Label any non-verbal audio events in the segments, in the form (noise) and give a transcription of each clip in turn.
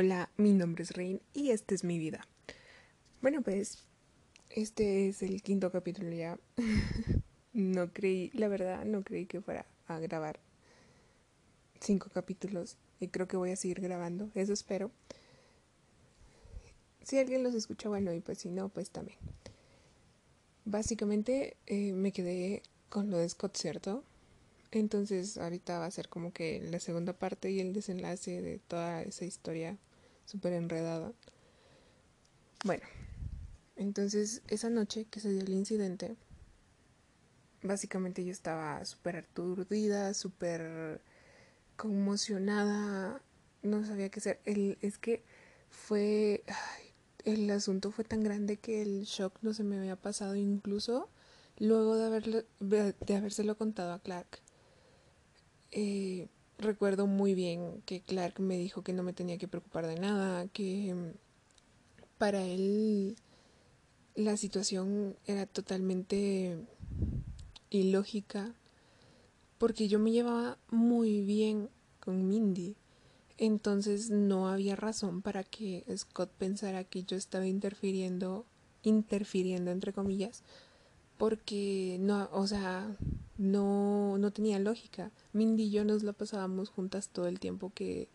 Hola, mi nombre es Rain y esta es mi vida. Bueno, pues este es el quinto capítulo ya. (laughs) no creí, la verdad, no creí que fuera a grabar cinco capítulos y creo que voy a seguir grabando, eso espero. Si alguien los escucha, bueno, y pues si no, pues también. Básicamente eh, me quedé con lo de Scott, ¿cierto? Entonces ahorita va a ser como que la segunda parte y el desenlace de toda esa historia súper enredada. Bueno, entonces esa noche que se dio el incidente, básicamente yo estaba súper aturdida, súper conmocionada, no sabía qué hacer. El, es que fue, el asunto fue tan grande que el shock no se me había pasado incluso luego de, haberle, de habérselo contado a Clark. Eh, recuerdo muy bien que Clark me dijo que no me tenía que preocupar de nada, que mm, para él la situación era totalmente ilógica, porque yo me llevaba muy bien con Mindy. Entonces no había razón para que Scott pensara que yo estaba interfiriendo, interfiriendo entre comillas, porque no, o sea, no, no tenía lógica. Mindy y yo nos la pasábamos juntas todo el tiempo que,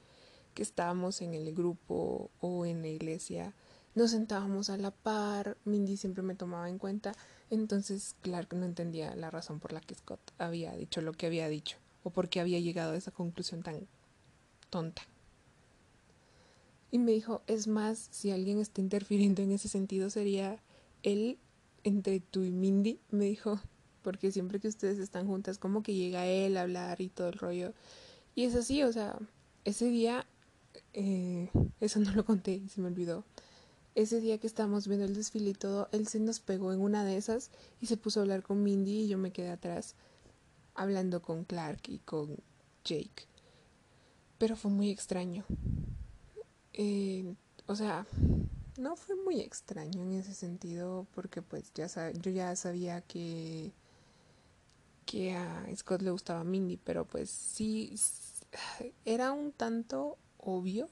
que estábamos en el grupo o en la iglesia. Nos sentábamos a la par, Mindy siempre me tomaba en cuenta, entonces Clark no entendía la razón por la que Scott había dicho lo que había dicho o por qué había llegado a esa conclusión tan tonta. Y me dijo, es más, si alguien está interfiriendo en ese sentido sería él entre tú y Mindy, me dijo, porque siempre que ustedes están juntas, como que llega él a hablar y todo el rollo. Y es así, o sea, ese día, eh, eso no lo conté se me olvidó. Ese día que estábamos viendo el desfile y todo, él se nos pegó en una de esas y se puso a hablar con Mindy y yo me quedé atrás hablando con Clark y con Jake. Pero fue muy extraño. Eh, o sea, no fue muy extraño en ese sentido porque pues ya yo ya sabía que que a Scott le gustaba Mindy, pero pues sí era un tanto obvio.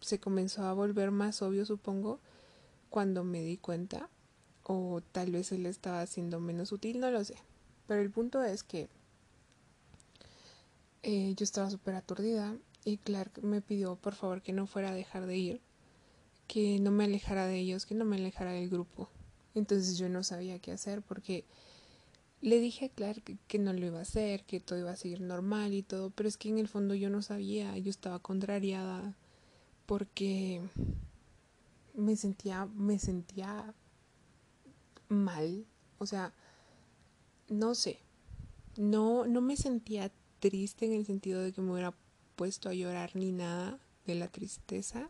Se comenzó a volver más obvio, supongo, cuando me di cuenta o tal vez él estaba haciendo menos útil, no lo sé. Pero el punto es que eh, yo estaba súper aturdida y Clark me pidió por favor que no fuera a dejar de ir que no me alejara de ellos, que no me alejara del grupo. Entonces yo no sabía qué hacer porque le dije a Clark que, no lo iba a hacer, que todo iba a seguir normal y todo, pero es que en el fondo yo no sabía, yo estaba contrariada porque me sentía, me sentía mal, o sea, no sé, no, no me sentía triste en el sentido de que me hubiera puesto a llorar ni nada de la tristeza,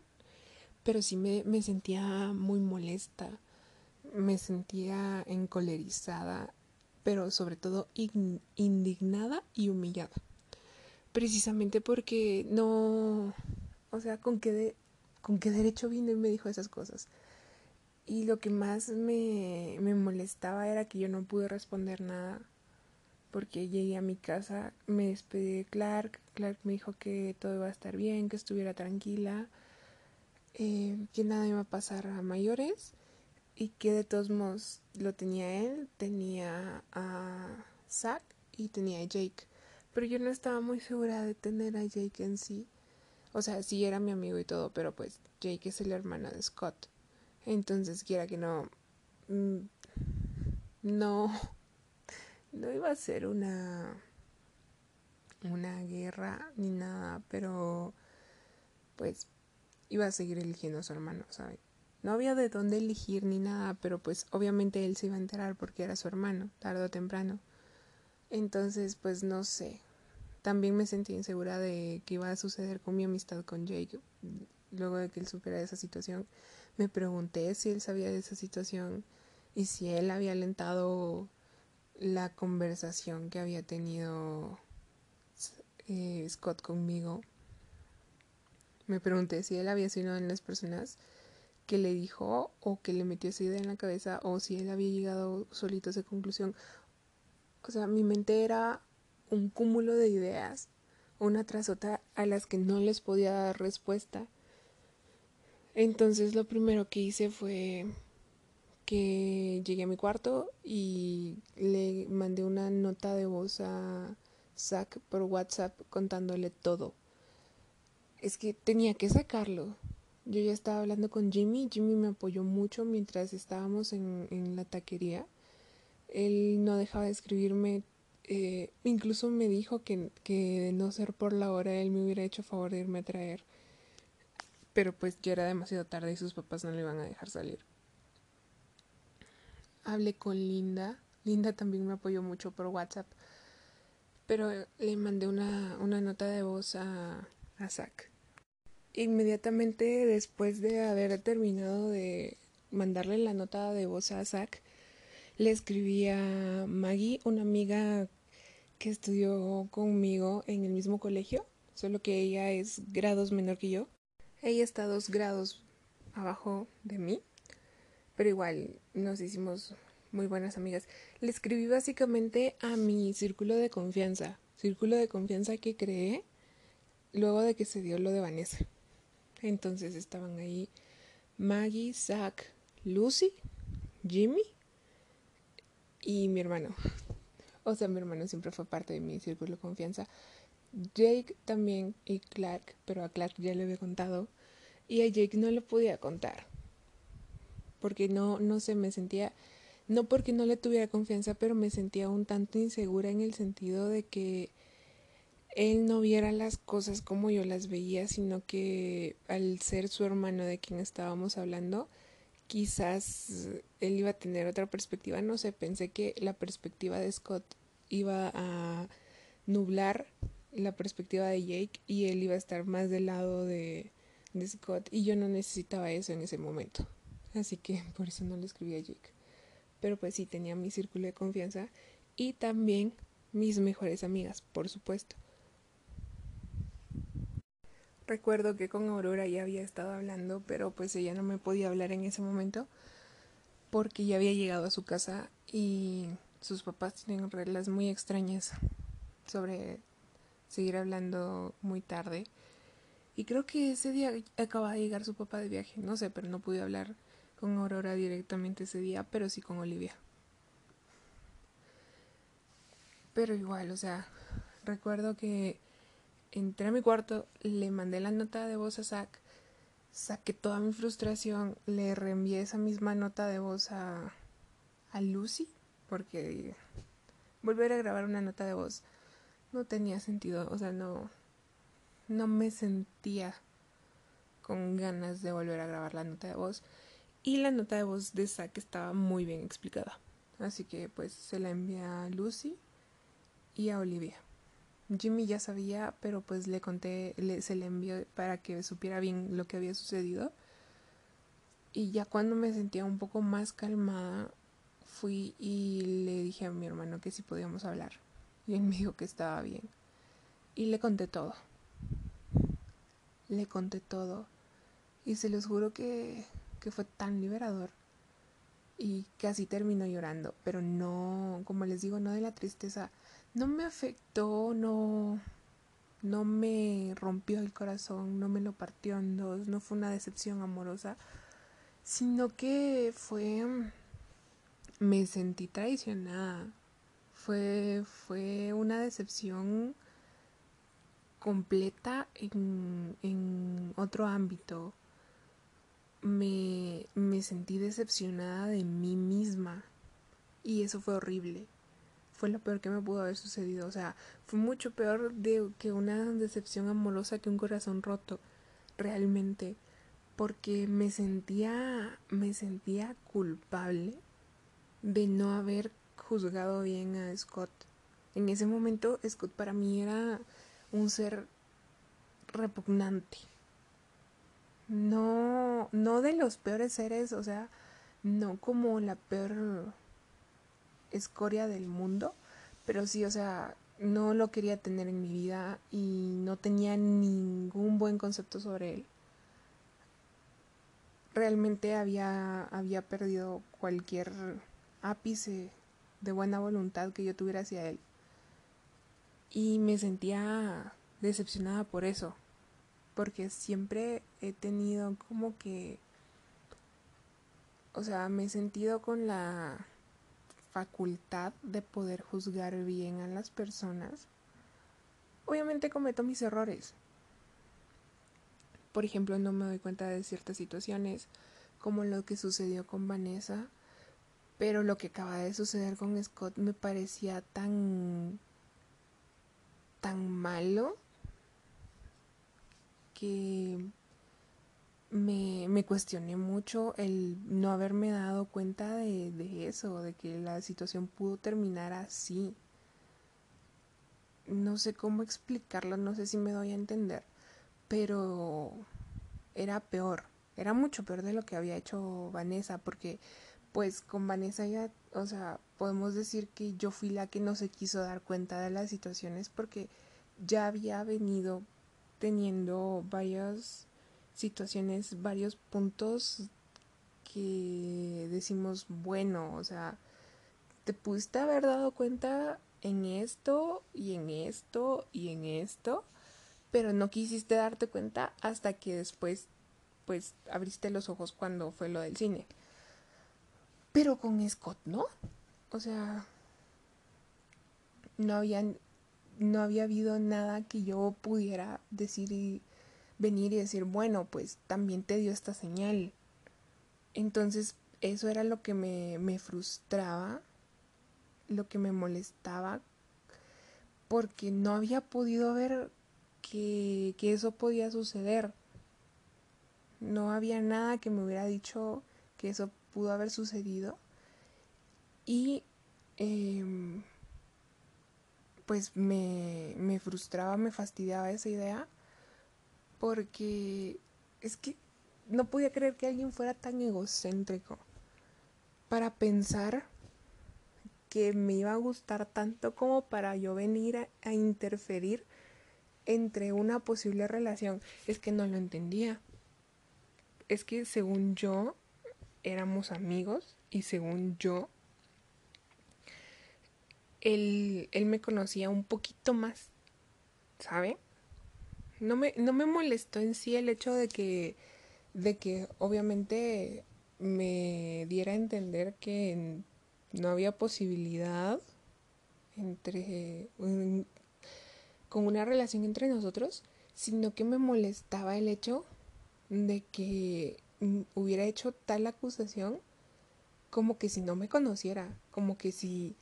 pero sí me, me sentía muy molesta, me sentía encolerizada, pero sobre todo indignada y humillada. Precisamente porque no, o sea, ¿con qué, de, con qué derecho vino y me dijo esas cosas? Y lo que más me, me molestaba era que yo no pude responder nada porque llegué a mi casa, me despedí de Clark, Clark me dijo que todo iba a estar bien, que estuviera tranquila eh, que nada iba a pasar a mayores y que de todos modos lo tenía él, tenía a Zack y tenía a Jake. Pero yo no estaba muy segura de tener a Jake en sí. O sea, sí era mi amigo y todo, pero pues Jake es el hermano de Scott. Entonces, quiera que no. Mm, no. (laughs) No iba a ser una. Una guerra ni nada, pero. Pues iba a seguir eligiendo a su hermano, ¿sabe? No había de dónde elegir ni nada, pero pues obviamente él se iba a enterar porque era su hermano, tarde o temprano. Entonces, pues no sé. También me sentí insegura de qué iba a suceder con mi amistad con Jake. Luego de que él supiera esa situación, me pregunté si él sabía de esa situación y si él había alentado la conversación que había tenido eh, Scott conmigo me pregunté si él había sido una de las personas que le dijo o que le metió esa idea en la cabeza o si él había llegado solito a esa conclusión. O sea, mi mente era un cúmulo de ideas, una tras otra, a las que no les podía dar respuesta. Entonces lo primero que hice fue que llegué a mi cuarto y le mandé una nota de voz a Zach por WhatsApp contándole todo. Es que tenía que sacarlo. Yo ya estaba hablando con Jimmy, Jimmy me apoyó mucho mientras estábamos en, en la taquería. Él no dejaba de escribirme, eh, incluso me dijo que, que de no ser por la hora él me hubiera hecho favor de irme a traer. Pero pues ya era demasiado tarde y sus papás no le iban a dejar salir hablé con Linda. Linda también me apoyó mucho por WhatsApp. Pero le mandé una, una nota de voz a, a Zach. Inmediatamente después de haber terminado de mandarle la nota de voz a Zach, le escribí a Maggie, una amiga que estudió conmigo en el mismo colegio, solo que ella es grados menor que yo. Ella está dos grados abajo de mí pero igual nos hicimos muy buenas amigas. Le escribí básicamente a mi círculo de confianza, círculo de confianza que creé luego de que se dio lo de Vanessa. Entonces estaban ahí Maggie, Zach, Lucy, Jimmy y mi hermano. O sea, mi hermano siempre fue parte de mi círculo de confianza. Jake también y Clark, pero a Clark ya le había contado. Y a Jake no le podía contar porque no, no sé, me sentía, no porque no le tuviera confianza, pero me sentía un tanto insegura en el sentido de que él no viera las cosas como yo las veía, sino que al ser su hermano de quien estábamos hablando, quizás él iba a tener otra perspectiva, no sé, pensé que la perspectiva de Scott iba a nublar la perspectiva de Jake y él iba a estar más del lado de, Scott y yo no necesitaba eso en ese momento. Así que (laughs) por eso no le escribí a Jake. Pero pues sí, tenía mi círculo de confianza y también mis mejores amigas, por supuesto. Recuerdo que con Aurora ya había estado hablando, pero pues ella no me podía hablar en ese momento porque ya había llegado a su casa y sus papás tienen reglas muy extrañas sobre seguir hablando muy tarde. Y creo que ese día acaba de llegar su papá de viaje, no sé, pero no pude hablar con Aurora directamente ese día, pero sí con Olivia. Pero igual, o sea, recuerdo que entré a mi cuarto, le mandé la nota de voz a Zach, saqué toda mi frustración, le reenvié esa misma nota de voz a, a Lucy, porque volver a grabar una nota de voz no tenía sentido, o sea, no, no me sentía con ganas de volver a grabar la nota de voz y la nota de voz de Zack estaba muy bien explicada. Así que pues se la envié a Lucy y a Olivia. Jimmy ya sabía, pero pues le conté, se le envió para que supiera bien lo que había sucedido. Y ya cuando me sentía un poco más calmada, fui y le dije a mi hermano que si podíamos hablar. Y él me dijo que estaba bien. Y le conté todo. Le conté todo. Y se los juro que que fue tan liberador y casi terminó llorando, pero no, como les digo, no de la tristeza, no me afectó, no, no me rompió el corazón, no me lo partió en dos, no fue una decepción amorosa, sino que fue, me sentí traicionada, fue, fue una decepción completa en, en otro ámbito me, me sentí decepcionada de mí misma y eso fue horrible. Fue lo peor que me pudo haber sucedido. O sea, fue mucho peor de que una decepción amorosa que un corazón roto. Realmente. Porque me sentía. me sentía culpable de no haber juzgado bien a Scott. En ese momento, Scott para mí era un ser repugnante no, no de los peores seres, o sea, no como la peor escoria del mundo, pero sí, o sea, no lo quería tener en mi vida y no tenía ningún buen concepto sobre él. Realmente había, había perdido cualquier ápice de buena voluntad que yo tuviera hacia él. Y me sentía decepcionada por eso porque siempre he tenido como que, o sea, me he sentido con la facultad de poder juzgar bien a las personas. Obviamente cometo mis errores. Por ejemplo, no me doy cuenta de ciertas situaciones, como lo que sucedió con Vanessa, pero lo que acaba de suceder con Scott me parecía tan tan malo que me, me, cuestioné mucho el no haberme dado cuenta de, de, eso, de que la situación pudo terminar así. No sé cómo explicarlo, no sé si me doy a entender, pero era peor, era mucho peor de lo que había hecho Vanessa, porque pues con Vanessa ya, o sea, podemos decir que yo fui la que no se quiso dar cuenta de las situaciones porque ya había venido teniendo varias situaciones, varios puntos que decimos, bueno, o sea, te pudiste haber dado cuenta en esto y en esto y en esto, pero no quisiste darte cuenta hasta que después, pues, abriste los ojos cuando fue lo del cine. Pero con Scott, ¿no? O sea, no habían no había habido nada que yo pudiera decir y venir y decir, bueno, pues también te dio esta señal. Entonces, eso era lo que me, me frustraba, lo que me molestaba, porque no había podido ver que, que eso podía suceder. No había nada que me hubiera dicho que eso pudo haber sucedido. Y eh, pues me, me frustraba, me fastidiaba esa idea, porque es que no podía creer que alguien fuera tan egocéntrico para pensar que me iba a gustar tanto como para yo venir a, interferir entre una posible relación. Es que no lo entendía. Es que según yo éramos amigos y según yo él, él me conocía un poquito más, ¿sabe? No me, no me molestó en sí el hecho de que, de que obviamente me diera a entender que no había posibilidad entre con una relación entre nosotros, sino que me molestaba el hecho de que hubiera hecho tal acusación como que si no me conociera, como que si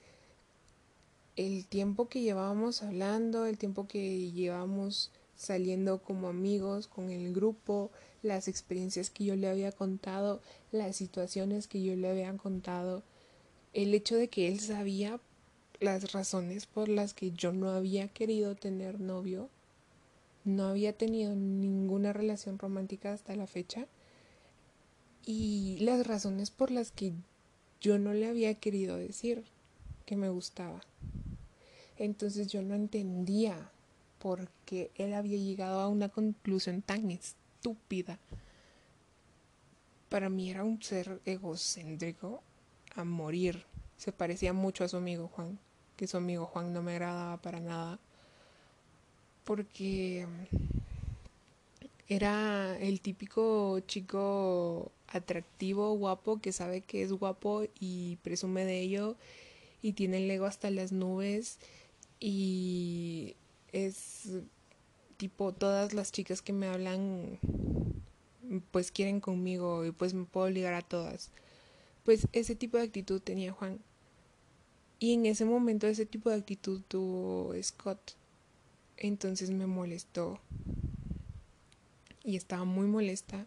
el tiempo que llevábamos hablando, el tiempo que llevábamos saliendo como amigos con el grupo, las experiencias que yo le había contado, las situaciones que yo le había contado, el hecho de que él sabía las razones por las que yo no había querido tener novio, no había tenido ninguna relación romántica hasta la fecha, y las razones por las que yo no le había querido decir que me gustaba. Entonces yo no entendía por qué él había llegado a una conclusión tan estúpida. Para mí era un ser egocéntrico a morir. Se parecía mucho a su amigo Juan, que su amigo Juan no me agradaba para nada. Porque era el típico chico atractivo, guapo, que sabe que es guapo y presume de ello y tiene el ego hasta las nubes y es tipo todas las chicas que me hablan pues quieren conmigo y pues me puedo ligar a todas. Pues ese tipo de actitud tenía Juan. Y en ese momento ese tipo de actitud tuvo Scott. Entonces me molestó. Y estaba muy molesta.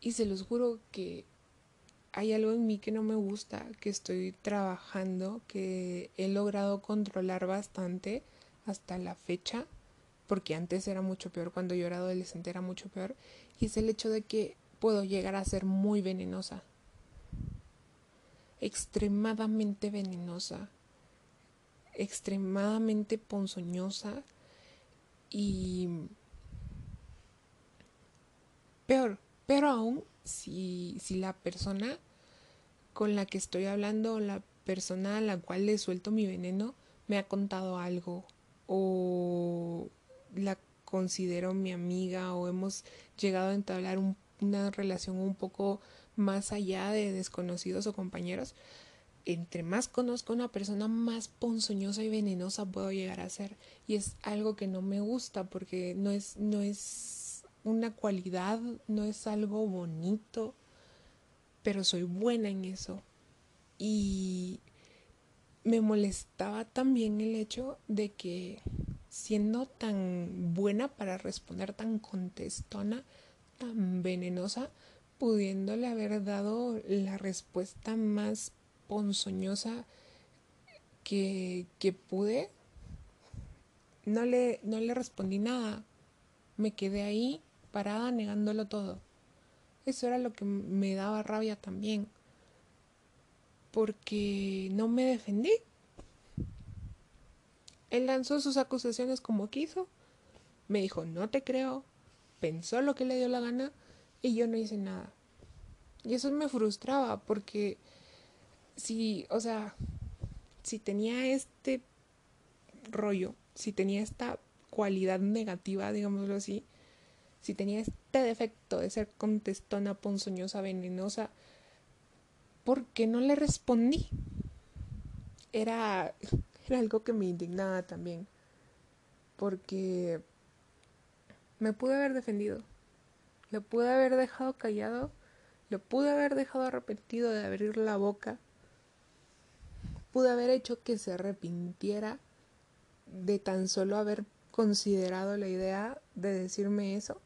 Y se los juro que hay algo en mí que no me gusta, que estoy trabajando, que he logrado controlar bastante hasta la fecha, porque antes era mucho peor, cuando yo era adolescente era mucho peor, y es el hecho de que puedo llegar a ser muy venenosa, extremadamente venenosa, extremadamente ponzoñosa. Y peor, pero aún si, si la persona con la que estoy hablando, la persona a la cual le suelto mi veneno, me ha contado algo o la considero mi amiga o hemos llegado a entablar una relación un poco más allá de desconocidos o compañeros, entre más conozco a una persona, más ponzoñosa y venenosa puedo llegar a ser. Y es algo que no me gusta porque no es, no es una cualidad, no es algo bonito, pero soy buena en eso. Y me molestaba también el hecho de que siendo tan buena para responder, tan contestona, tan venenosa, pudiéndole haber dado la respuesta más ponzoñosa que, que pude, no le, no le respondí nada. Me quedé ahí parada negándolo todo. Eso era lo que me daba rabia también. Porque no me defendí. Él lanzó sus acusaciones como quiso. Me dijo, no te creo. Pensó lo que le dio la gana y yo no hice nada. Y eso me frustraba porque si, o sea, si tenía este rollo, si tenía esta cualidad negativa, digámoslo así, si tenía este defecto de ser contestona, ponzoñosa, venenosa, ¿por qué no le respondí? Era, era algo que me indignaba también, porque me pude haber defendido, le pude haber dejado callado, le pude haber dejado arrepentido de abrir la boca pude haber hecho que se arrepintiera de tan solo haber considerado la idea de decirme eso,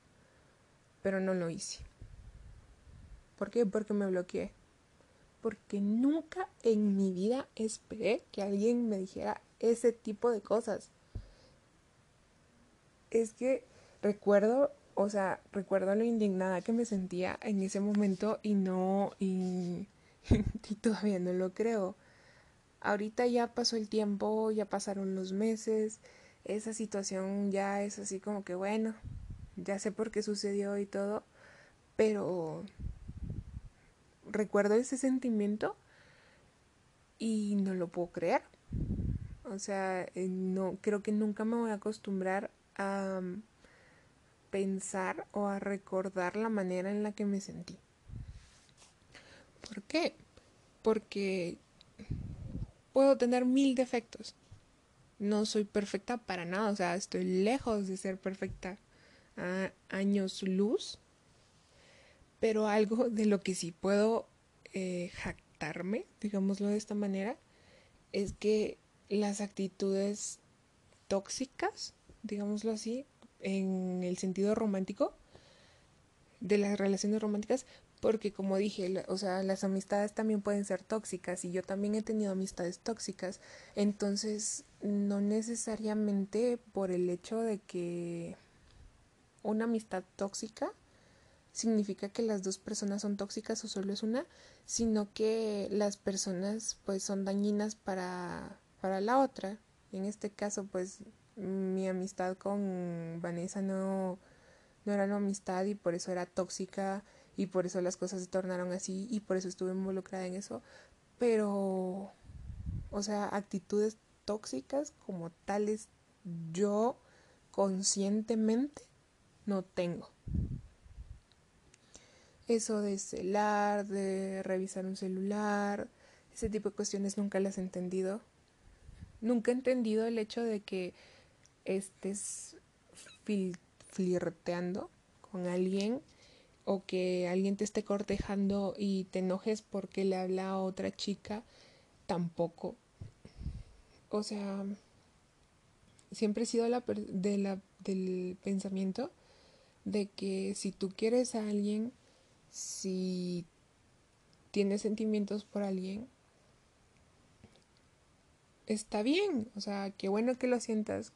pero no lo hice. ¿Por qué? Porque me bloqueé. Porque nunca en mi vida esperé que alguien me dijera ese tipo de cosas. Es que recuerdo, o sea, recuerdo lo indignada que me sentía en ese momento y no, y, (laughs) todavía no lo creo. Ahorita ya pasó el tiempo, ya pasaron los meses, esa situación ya es así como que bueno, ya sé por qué sucedió y todo, pero recuerdo ese sentimiento y no lo puedo creer. O sea, eh, no creo que nunca me voy a acostumbrar a mm, pensar o a recordar la manera en la que me sentí. ¿Por qué? Porque puedo tener mil defectos. No soy perfecta para nada, o sea, estoy lejos de ser perfecta a años luz. Pero algo de lo que sí puedo eh, jactarme, digámoslo de esta manera, es que las actitudes tóxicas, digámoslo así, en el sentido romántico, de las relaciones románticas, porque como dije, o sea, las amistades también pueden ser tóxicas y yo también he tenido amistades tóxicas, entonces no necesariamente por el hecho de que una amistad tóxica significa que las dos personas son tóxicas o solo es una, sino que las personas pues son dañinas para, para la otra. En este caso pues mi amistad con Vanessa no, no era una amistad y por eso era tóxica y por eso las cosas se tornaron así y por eso estuve involucrada en eso, pero, o sea, actitudes tóxicas como tales yo conscientemente no tengo. Eso de celar, de revisar un celular, ese tipo de cuestiones nunca las he entendido. Nunca he entendido el hecho de que estés flirteando con alguien o que alguien te esté cortejando y te enojes porque le habla a otra chica, tampoco. O sea, siempre he sido la de la, del pensamiento de que si tú quieres a alguien, si tienes sentimientos por alguien, está bien, o sea, qué bueno que lo sientas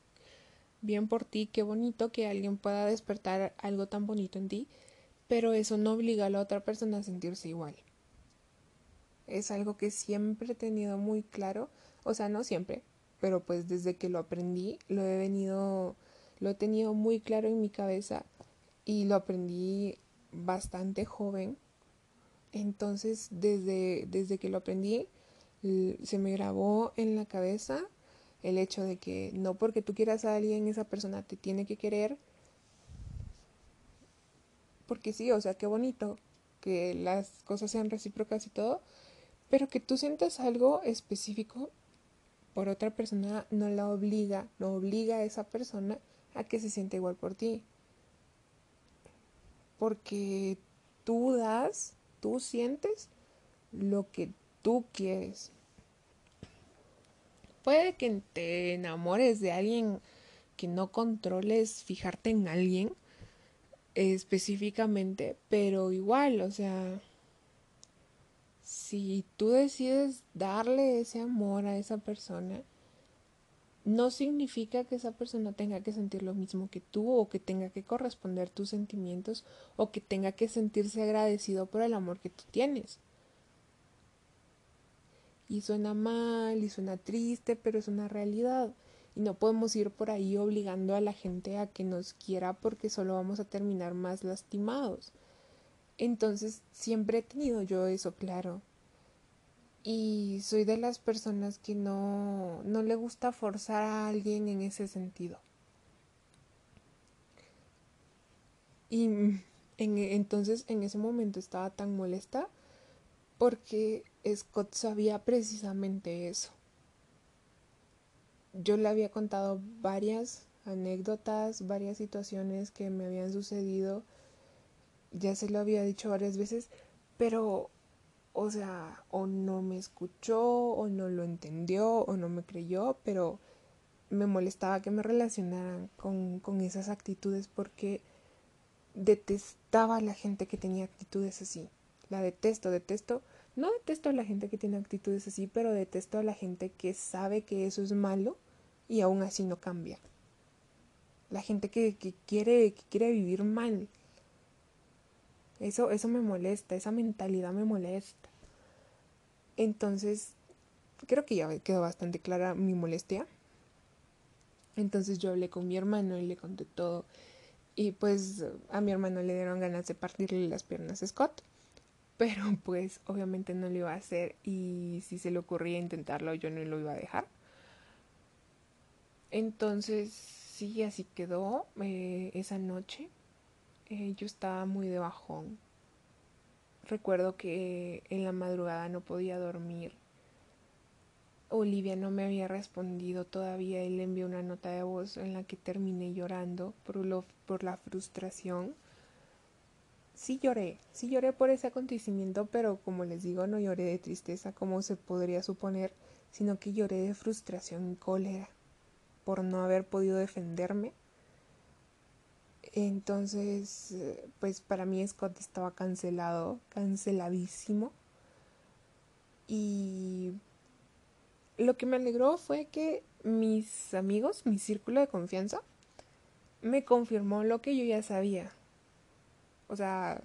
bien por ti, qué bonito que alguien pueda despertar algo tan bonito en ti, pero eso no obliga a la otra persona a sentirse igual. Es algo que siempre he tenido muy claro, o sea, no siempre, pero pues desde que lo aprendí, lo he venido, lo he tenido muy claro en mi cabeza y lo aprendí bastante joven. Entonces, desde, desde que lo aprendí, se me grabó en la cabeza el hecho de que no porque tú quieras a alguien, esa persona te tiene que querer porque sí, o sea, qué bonito que las cosas sean recíprocas y todo, pero que tú sientas algo específico por otra persona no la obliga, no obliga a esa persona a que se sienta igual por ti. Porque tú das, tú sientes lo que tú quieres. Puede que te enamores de alguien que no controles fijarte en alguien específicamente, pero igual, o sea, si tú decides darle ese amor a esa persona, no significa que esa persona tenga que sentir lo mismo que tú o que tenga que corresponder tus sentimientos o que tenga que sentirse agradecido por el amor que tú tienes. Y suena mal y suena triste, pero es una realidad. Y no podemos ir por ahí obligando a la gente a que nos quiera porque solo vamos a terminar más lastimados. Entonces siempre he tenido yo eso claro. Y soy de las personas que no, no le gusta forzar a alguien en ese sentido. Y en, entonces en ese momento estaba tan molesta porque Scott sabía precisamente eso. Yo le había contado varias anécdotas, varias situaciones que me habían sucedido ya se lo había dicho varias veces, pero, o sea, o no me escuchó, o no lo entendió, o no me creyó, pero me molestaba que me relacionaran con, con esas actitudes porque detestaba a la gente que tenía actitudes así. La detesto, detesto. No detesto a la gente que tiene actitudes así, pero detesto a la gente que sabe que eso es malo y aún así no cambia. La gente que, que quiere, que quiere vivir mal, eso, eso me molesta, esa mentalidad me molesta. Entonces, creo que ya quedó bastante clara mi molestia. Entonces yo hablé con mi hermano y le conté todo. Y pues a mi hermano le dieron ganas de partirle las piernas a Scott. (laughs) Pero pues obviamente no lo iba a hacer y si se le ocurría intentarlo yo no lo iba a dejar. Entonces sí, así quedó eh, esa noche. Eh, yo estaba muy de bajón. Recuerdo que en la madrugada no podía dormir. Olivia no me había respondido todavía y le envió una nota de voz en la que terminé llorando por, lo, por la frustración. Sí lloré, sí lloré por ese acontecimiento, pero como les digo, no lloré de tristeza como se podría suponer, sino que lloré de frustración y cólera por no haber podido defenderme entonces, pues para mí Scott estaba cancelado, canceladísimo. Y lo que me alegró fue que mis amigos, mi círculo de confianza, me confirmó lo que yo ya sabía. O sea,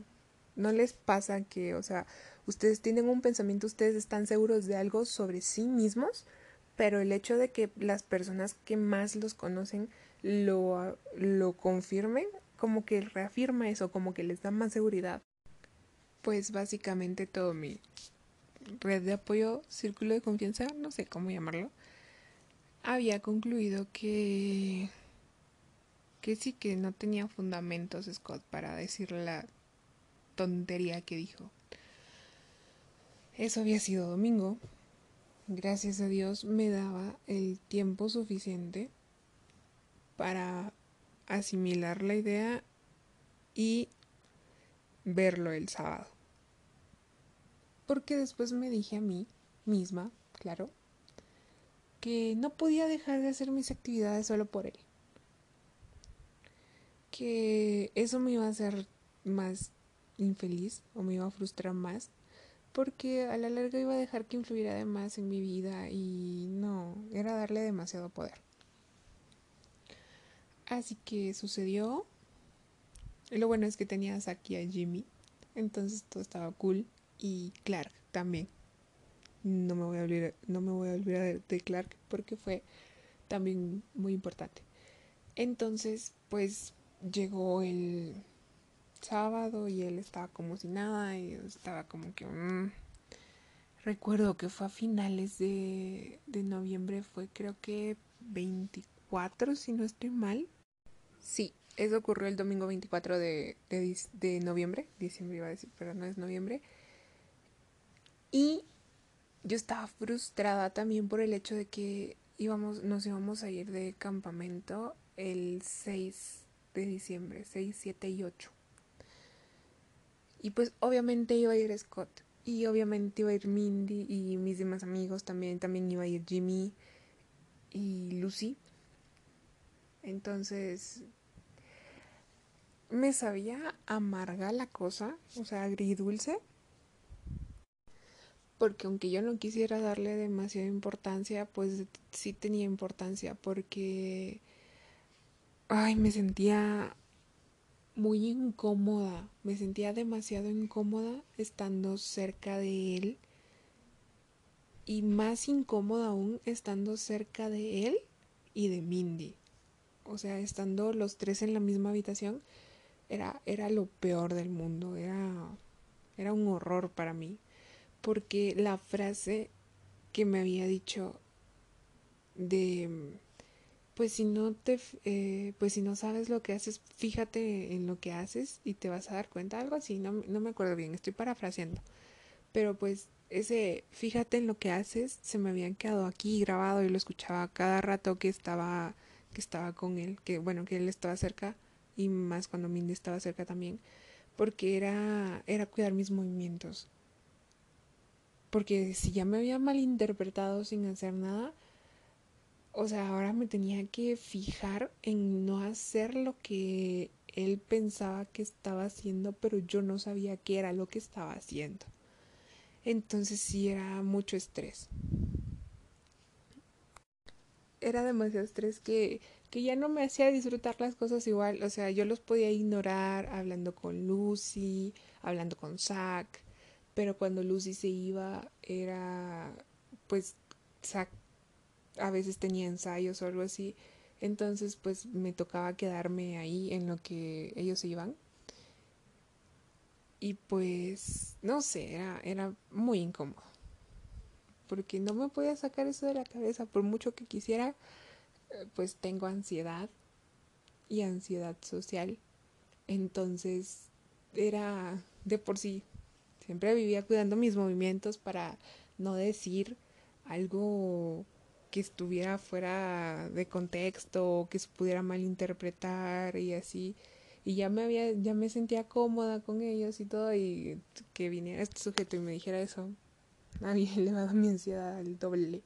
no les pasa que, o sea, ustedes tienen un pensamiento, ustedes están seguros de algo sobre sí mismos, pero el hecho de que las personas que más los conocen lo, lo confirmen, como que reafirma eso, como que les da más seguridad. Pues básicamente todo mi red de apoyo, círculo de confianza, no sé cómo llamarlo, había concluido que que sí que no tenía fundamentos Scott para decir la tontería que dijo. Eso había sido domingo. Gracias a Dios me daba el tiempo suficiente para asimilar la idea y verlo el sábado. Porque después me dije a mí misma, claro, que no podía dejar de hacer mis actividades solo por él. Que eso me iba a hacer más infeliz o me iba a frustrar más porque a la larga iba a dejar que influyera de más en mi vida y no, era darle demasiado poder. Así que sucedió. Lo bueno es que tenías aquí a Jimmy. Entonces todo estaba cool. Y Clark también. No me voy a olvidar, no me voy a olvidar de Clark porque fue también muy importante. Entonces, pues llegó el sábado y él estaba como si nada y estaba como que... Mm. Recuerdo que fue a finales de, de noviembre, fue creo que 24 si no estoy mal. Sí, Eso ocurrió el domingo 24 de, de, noviembre, diciembre iba a decir, pero no es noviembre. Y yo estaba frustrada también por el hecho de que íbamos, nos íbamos a ir de campamento el 6 de diciembre, 6, 7 y 8. Y pues obviamente iba a ir Scott. Y obviamente iba a ir Mindy y mis demás amigos también. También iba a ir Jimmy y Lucy. Entonces me sabía amarga la cosa, o sea, agridulce porque aunque yo no quisiera darle demasiada importancia, pues sí tenía importancia porque, ay, me sentía muy incómoda, me sentía demasiado incómoda estando cerca de él y más incómoda aún estando cerca de él y de Mindy. O sea, estando los tres en la misma habitación era, era lo peor del mundo, era, era un horror para mí porque la frase que me había dicho de pues si no te eh, pues si no sabes lo que haces fíjate en lo que haces y te vas a dar cuenta algo así no, no me acuerdo bien estoy parafraseando pero pues ese fíjate en lo que haces se me habían quedado aquí grabado y lo escuchaba cada rato que estaba que estaba con él que bueno que él estaba cerca y más cuando Mindy estaba cerca también porque era era cuidar mis movimientos porque si ya me había malinterpretado sin hacer nada, o sea, ahora me tenía que fijar en no hacer lo que él pensaba que estaba haciendo, pero yo no sabía qué era lo que estaba haciendo. Entonces sí era mucho estrés. Era demasiado estrés que, que ya no me hacía disfrutar las cosas igual. O sea, yo los podía ignorar hablando con Lucy, hablando con Zach pero cuando Lucy se iba era pues a veces tenía ensayos o algo así. Entonces pues me tocaba quedarme ahí en lo que ellos se iban. Y pues no sé era, era muy incómodo porque no me podía sacar eso de la cabeza por mucho que quisiera eh, pues tengo ansiedad y ansiedad social entonces era de por sí Siempre vivía cuidando mis movimientos para no decir algo que estuviera fuera de contexto que se pudiera malinterpretar y así. Y ya me había, ya me sentía cómoda con ellos y todo, y que viniera este sujeto y me dijera eso, había (laughs) elevado mi ansiedad al doble.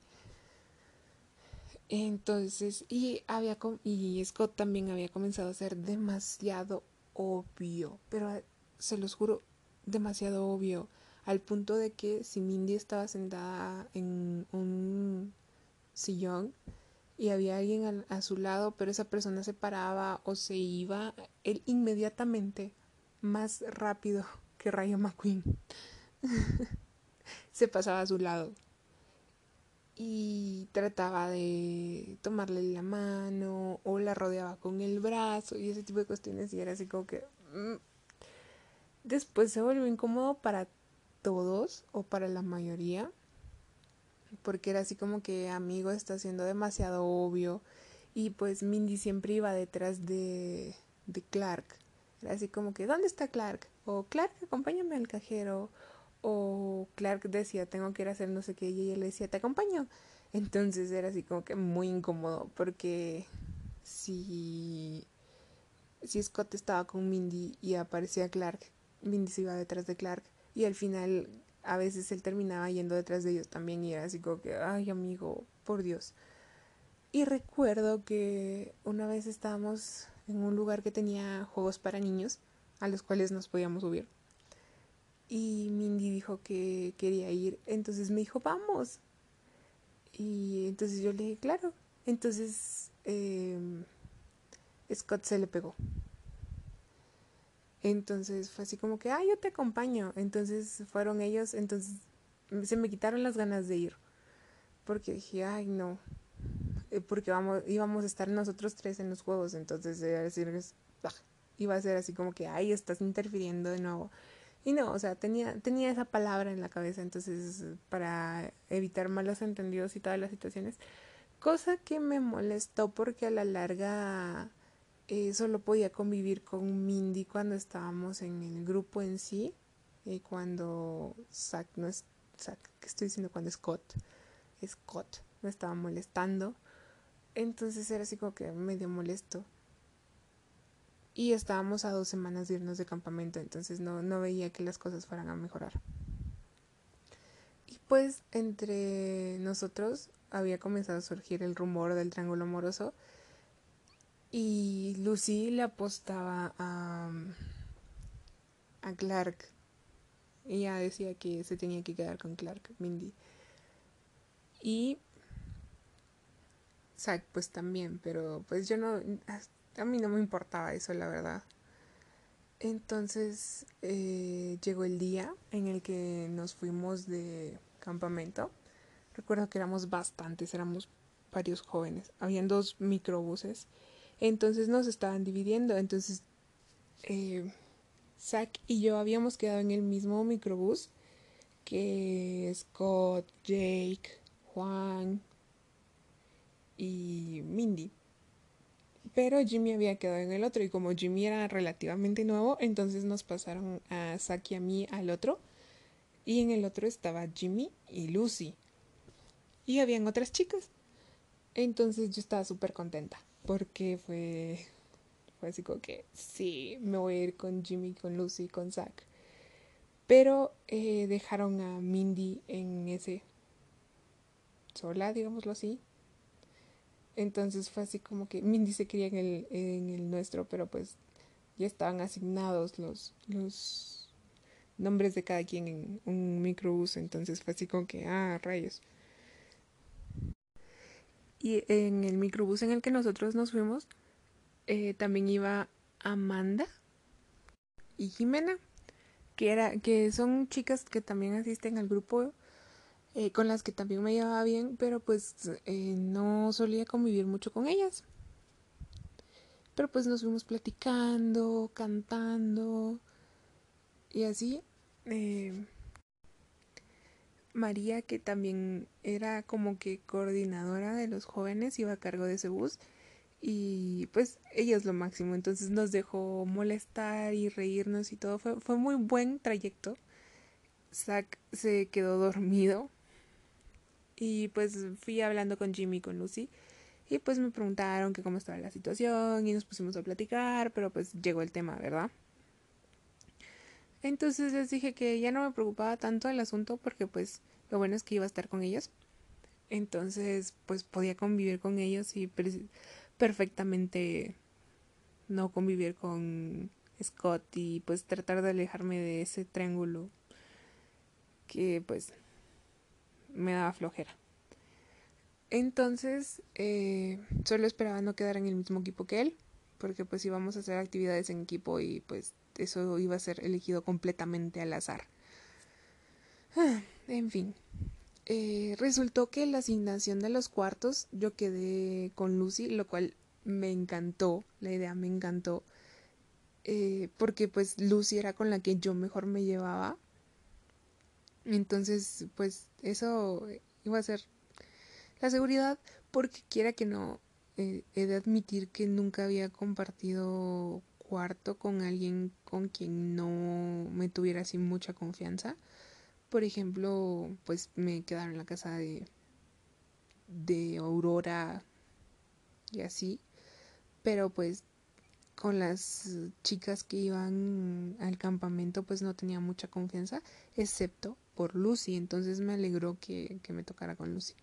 Entonces, y había y Scott también había comenzado a ser demasiado obvio, pero se los juro, demasiado obvio, al punto de que si Mindy estaba sentada en un sillón y había alguien a, su lado, pero esa persona se paraba o se iba, él inmediatamente, más rápido (laughs) que Rayo McQueen, (laughs) (laughs) se pasaba a su lado. Y trataba de tomarle la mano o la rodeaba con el brazo y ese tipo de cuestiones y era así como que mm, después se volvió incómodo para todos o para la mayoría porque era así como que amigo está siendo demasiado obvio y pues Mindy siempre iba detrás de, de Clark. Era así como que ¿dónde está Clark? o Clark acompáñame al cajero o Clark decía tengo que ir a hacer no sé qué y ella le decía te acompaño entonces era así como que muy incómodo porque si si Scott estaba con Mindy y aparecía Clark Mindy se iba detrás de Clark y al final a veces él terminaba yendo detrás de ellos también y era así como que, ay amigo, por Dios. Y recuerdo que una vez estábamos en un lugar que tenía juegos para niños a los cuales nos podíamos subir. Y Mindy dijo que quería ir, entonces me dijo, vamos. Y entonces yo le dije, claro. Entonces eh, Scott se le pegó. Entonces fue así como que, ah, yo te acompaño. Entonces fueron ellos, entonces se me quitaron las ganas de ir. Porque dije, ay, no. Eh, porque vamos, íbamos a estar nosotros tres en los juegos. Entonces iba a ser así como que, ay, estás interfiriendo de nuevo. Y no, o sea, tenía, tenía esa palabra en la cabeza. Entonces, para evitar malos entendidos y todas las situaciones. Cosa que me molestó porque a la larga eh, solo podía convivir con Mindy cuando estábamos en el grupo en sí, y cuando Zack no es Zack, ¿qué estoy diciendo? Cuando Scott, Scott me estaba molestando, entonces era así como que medio molesto. Y estábamos a dos semanas de irnos de campamento, entonces no, no veía que las cosas fueran a mejorar. Y pues entre nosotros había comenzado a surgir el rumor del triángulo amoroso y Lucy le apostaba a, a Clark. Ella decía que se tenía que quedar con Clark, Mindy. Y Zack pues también, pero pues yo no, a mí no me importaba eso, la verdad. Entonces eh, llegó el día en el que nos fuimos de campamento. Recuerdo que éramos bastantes, éramos varios jóvenes. Habían dos microbuses. Entonces nos estaban dividiendo. Entonces eh, Zack y yo habíamos quedado en el mismo microbús que Scott, Jake, Juan y Mindy. Pero Jimmy había quedado en el otro y como Jimmy era relativamente nuevo, entonces nos pasaron a Zack y a mí al otro y en el otro estaba Jimmy y Lucy. Y habían otras chicas. Entonces yo estaba súper contenta porque fue, fue así como que sí, me voy a ir con Jimmy, con Lucy, con Zack. Pero eh, dejaron a Mindy en ese sola, digámoslo así. Entonces fue así como que Mindy se quería en el, en el nuestro, pero pues ya estaban asignados los, los nombres de cada quien en un microbús, entonces fue así como que, ah, rayos. Y en el microbús en el que nosotros nos fuimos, eh, también iba Amanda y Jimena, que, era, que son chicas que también asisten al grupo, eh, con las que también me llevaba bien, pero pues eh, no solía convivir mucho con ellas. Pero pues nos fuimos platicando, cantando, y así, eh, María, que también era como que coordinadora de los jóvenes, iba a cargo de ese bus. Y pues ella es lo máximo. Entonces nos dejó molestar y reírnos y todo. Fue, fue muy buen trayecto. Zack se quedó dormido. Y pues fui hablando con Jimmy y con Lucy. Y pues me preguntaron que cómo estaba la situación y nos pusimos a platicar, pero pues llegó el tema, ¿verdad? Entonces les dije que ya no me preocupaba tanto el asunto porque pues lo bueno es que iba a estar con ellos. Entonces pues podía convivir con ellos y perfectamente no convivir con Scott y pues tratar de alejarme de ese triángulo que pues me daba flojera. Entonces eh, solo esperaba no quedar en el mismo equipo que él porque pues íbamos a hacer actividades en equipo y pues eso iba a ser elegido completamente al azar. Ah, en fin, eh, resultó que la asignación de los cuartos yo quedé con Lucy, lo cual me encantó, la idea me encantó, eh, porque pues Lucy era con la que yo mejor me llevaba. Entonces, pues eso iba a ser la seguridad, porque quiera que no, eh, he de admitir que nunca había compartido cuarto con alguien con quien no me tuviera así mucha confianza. Por ejemplo, pues me quedaron en la casa de, de Aurora y así. Pero pues con las chicas que iban al campamento pues no tenía mucha confianza, excepto por Lucy. Entonces me alegró que, que me tocara con Lucy.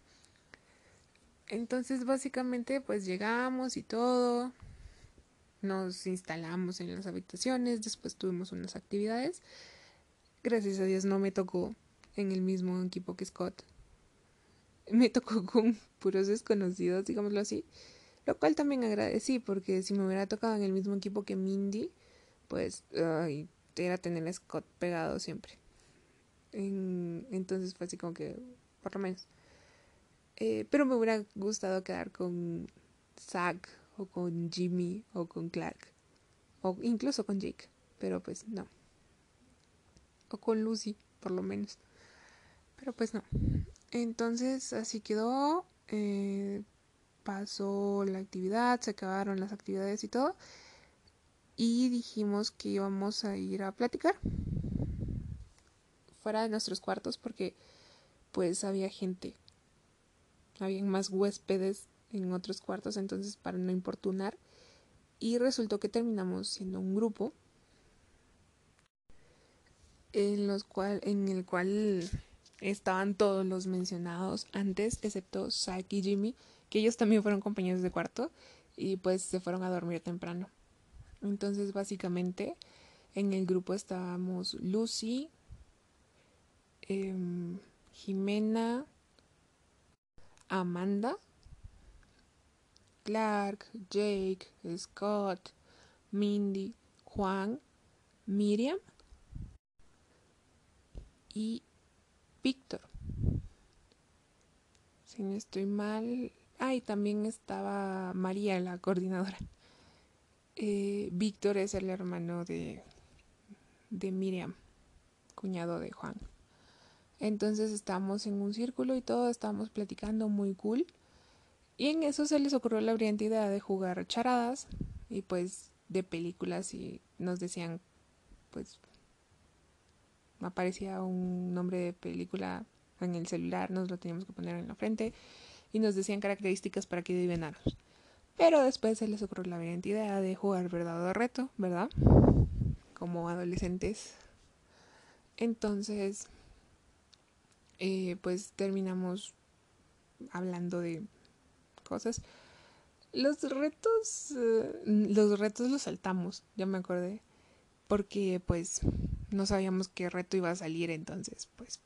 Entonces básicamente pues llegamos y todo, nos instalamos en las habitaciones, después tuvimos unas actividades. Gracias a Dios no me tocó en el mismo equipo que Scott. Me tocó (laughs) con puros desconocidos, digámoslo así. Lo cual también agradecí, porque si me hubiera tocado en el mismo equipo que Mindy, pues era tener a Scott pegado siempre. Entonces fue así como que, por lo menos. Eh, pero me hubiera gustado quedar con Zack o con Jimmy o con Clark o incluso con Jake, pero pues no. O con Lucy, por lo menos. Pero pues no. Entonces así quedó. Eh, pasó la actividad, se acabaron las actividades y todo. Y dijimos que íbamos a ir a platicar fuera de nuestros cuartos porque pues había gente. Habían más huéspedes en otros cuartos, entonces para no importunar. Y resultó que terminamos siendo un grupo en, los cual, en el cual estaban todos los mencionados antes, excepto Zack y Jimmy, que ellos también fueron compañeros de cuarto y pues se fueron a dormir temprano. Entonces básicamente en el grupo estábamos Lucy, em, Jimena, Amanda, Clark, Jake, Scott, Mindy, Juan, Miriam y Víctor. Si no estoy mal. Ah, y también estaba María, la coordinadora. Eh, Víctor es el hermano de, de Miriam, cuñado de Juan. Entonces estábamos en un círculo y todos estábamos platicando muy cool. Y en eso se les ocurrió la brillante idea de jugar charadas y pues de películas y nos decían pues aparecía un nombre de película en el celular, nos lo teníamos que poner en la frente y nos decían características para que adivináramos. Pero después se les ocurrió la brillante idea de jugar verdad o reto, ¿verdad? Como adolescentes. Entonces, eh, pues terminamos hablando de cosas. Los retos, eh, los retos los saltamos, ya me acordé, porque pues no sabíamos qué reto iba a salir, entonces pues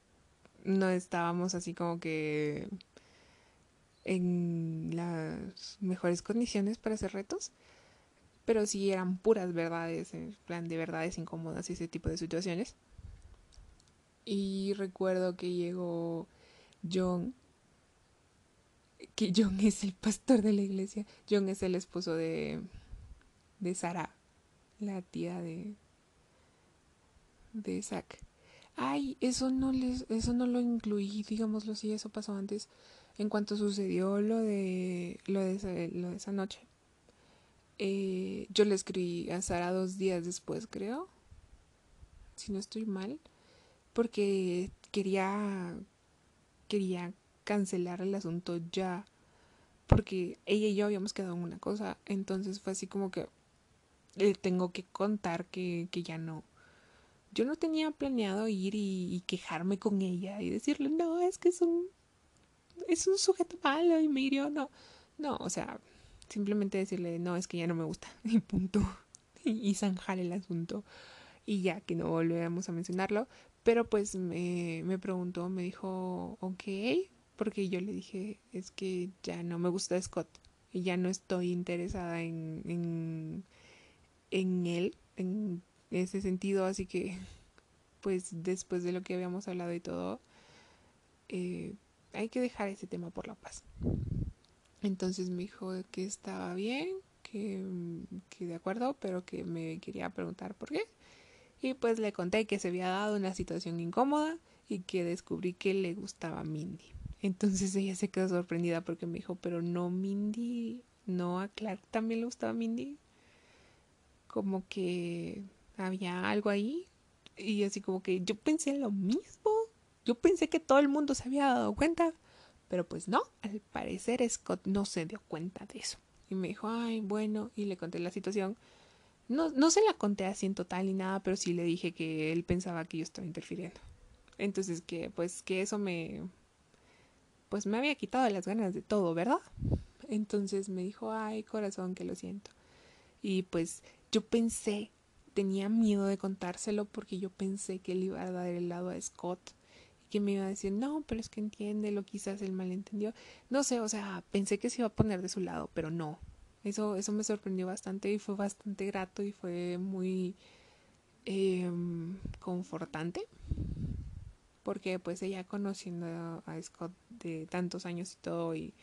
no estábamos así como que en las mejores condiciones para hacer retos, pero sí eran puras verdades, en plan de verdades incómodas y ese tipo de situaciones. Y recuerdo que llegó John, que John (laughs) es el pastor de la iglesia, John es el esposo de, de Sara, la tía de, de Zack. Ay, eso no les, eso no lo incluí, digámoslo así, eso pasó antes. En cuanto sucedió lo de lo de, lo de esa noche. Eh, yo le escribí a Sara dos días después, creo. Si no estoy mal. Porque quería. quería cancelar el asunto ya. Porque ella y yo habíamos quedado en una cosa. Entonces fue así como que. Le tengo que contar que, que ya no yo no tenía planeado ir y, quejarme con ella y decirle, no, es que es un, es un sujeto malo y me hirió, no, no, o sea, simplemente decirle, no, es que ya no me gusta (laughs) y punto, y, zanjar el asunto y ya que no volvemos a mencionarlo, pero pues me, me preguntó, me dijo, ok, porque yo le dije, es que ya no me gusta Scott y ya no estoy interesada en, en, en él, en ese sentido, así que pues después de lo que habíamos hablado y todo, eh, hay que dejar ese tema por la paz. Entonces me dijo que estaba bien, que, que de acuerdo, pero que me quería preguntar por qué. Y pues le conté que se había dado una situación incómoda y que descubrí que le gustaba Mindy. Entonces ella se quedó sorprendida porque me dijo, pero no Mindy, no a Clark también le gustaba Mindy. Como que había algo ahí. Y así como que yo pensé lo mismo. Yo pensé que todo el mundo se había dado cuenta. Pero pues no, al parecer Scott no se dio cuenta de eso. Y me dijo, ay, bueno, y le conté la situación. No, no se la conté así en total ni nada, pero sí le dije que él pensaba que yo estaba interfiriendo. Entonces que pues que eso me pues me había quitado las ganas de todo, ¿verdad? Entonces me dijo, ay, corazón, que lo siento. Y pues yo pensé tenía miedo de contárselo porque yo pensé que él iba a dar el lado a Scott y que me iba a decir, no, pero es que entiende, lo quizás él malentendió. No sé, o sea, pensé que se iba a poner de su lado, pero no. Eso, eso me sorprendió bastante y fue bastante grato y fue muy em, confortante porque pues ella conociendo a Scott de tantos años y todo y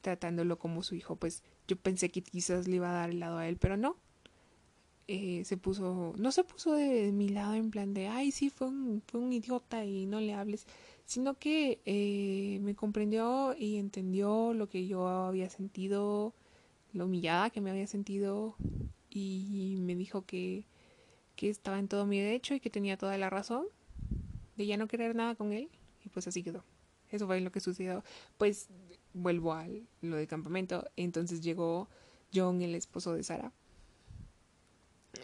tratándolo como su hijo, pues yo pensé que quizás le iba a dar el lado a él, pero no, eh, se puso, no se puso de mi lado en plan de, ay, sí, fue un, fue un idiota y no le hables, sino que eh, me comprendió y entendió lo que yo había sentido, lo humillada que me había sentido y me dijo que, que estaba en todo mi derecho y que tenía toda la razón de ya no querer nada con él y pues así quedó. Eso fue lo que sucedió. Pues vuelvo a lo del campamento. Entonces llegó John, el esposo de Sara.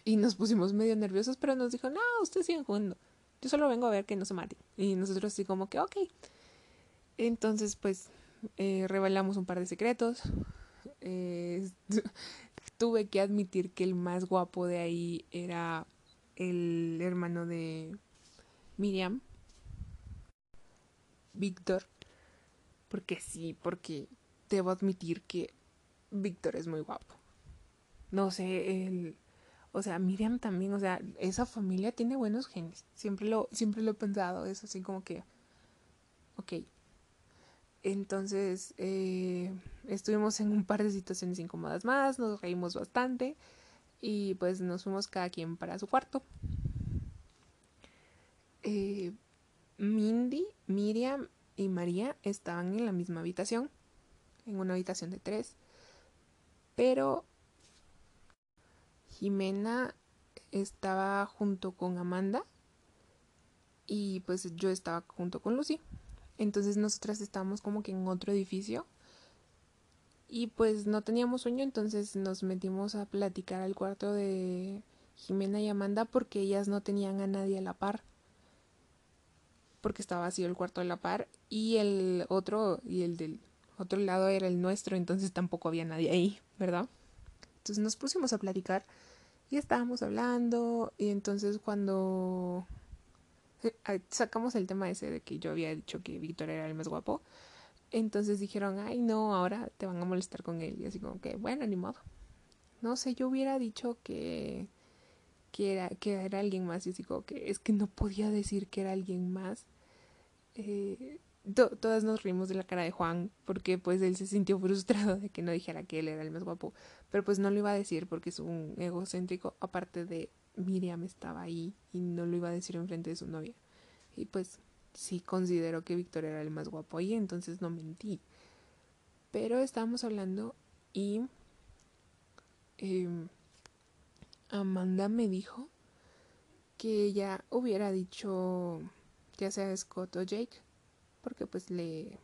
Y nos pusimos medio nerviosos, pero nos dijo, no, ustedes siguen jugando. Yo solo vengo a ver que no se mate. Y nosotros así como que, ok. Entonces, pues, eh, revelamos un par de secretos. Eh, (laughs) tuve que admitir que el más guapo de ahí era el hermano de Miriam, Víctor. Porque sí, porque debo admitir que Víctor es muy guapo. No sé, el... O sea, Miriam también, o sea, esa familia tiene buenos genes. Siempre lo, siempre lo he pensado, es así como que... Ok. Entonces, eh, estuvimos en un par de situaciones incómodas más, nos reímos bastante y pues nos fuimos cada quien para su cuarto. Eh, Mindy, Miriam y María estaban en la misma habitación, en una habitación de tres, pero Jimena estaba junto con Amanda y pues yo estaba junto con Lucy. Entonces nosotras estábamos como que en otro edificio y pues no teníamos sueño, entonces nos metimos a platicar al cuarto de Jimena y Amanda porque ellas no tenían a nadie a la par porque estaba vacío el cuarto de la par y el otro y el del otro lado era el nuestro, entonces tampoco había nadie ahí, ¿verdad? Entonces nos pusimos a platicar y estábamos hablando y entonces cuando (laughs) sacamos el tema ese de que yo había dicho que Víctor era el más guapo, entonces dijeron, ay no, ahora te van a molestar con él y así como que, bueno, ni modo. No sé, yo hubiera dicho que que era, que era alguien más y así como que es que no podía decir que era alguien más. Eh, todas nos rimos de la cara de Juan porque pues él se sintió frustrado de que no dijera que él era el más guapo, pero pues no lo iba a decir porque es un egocéntrico, aparte de Miriam estaba ahí y no lo iba a decir enfrente de su novia. Y pues sí considero que Víctor era el más guapo ahí, entonces no mentí. Pero estábamos hablando y eh, Amanda me dijo que ella hubiera dicho ya sea Scott o Jake, porque pues le,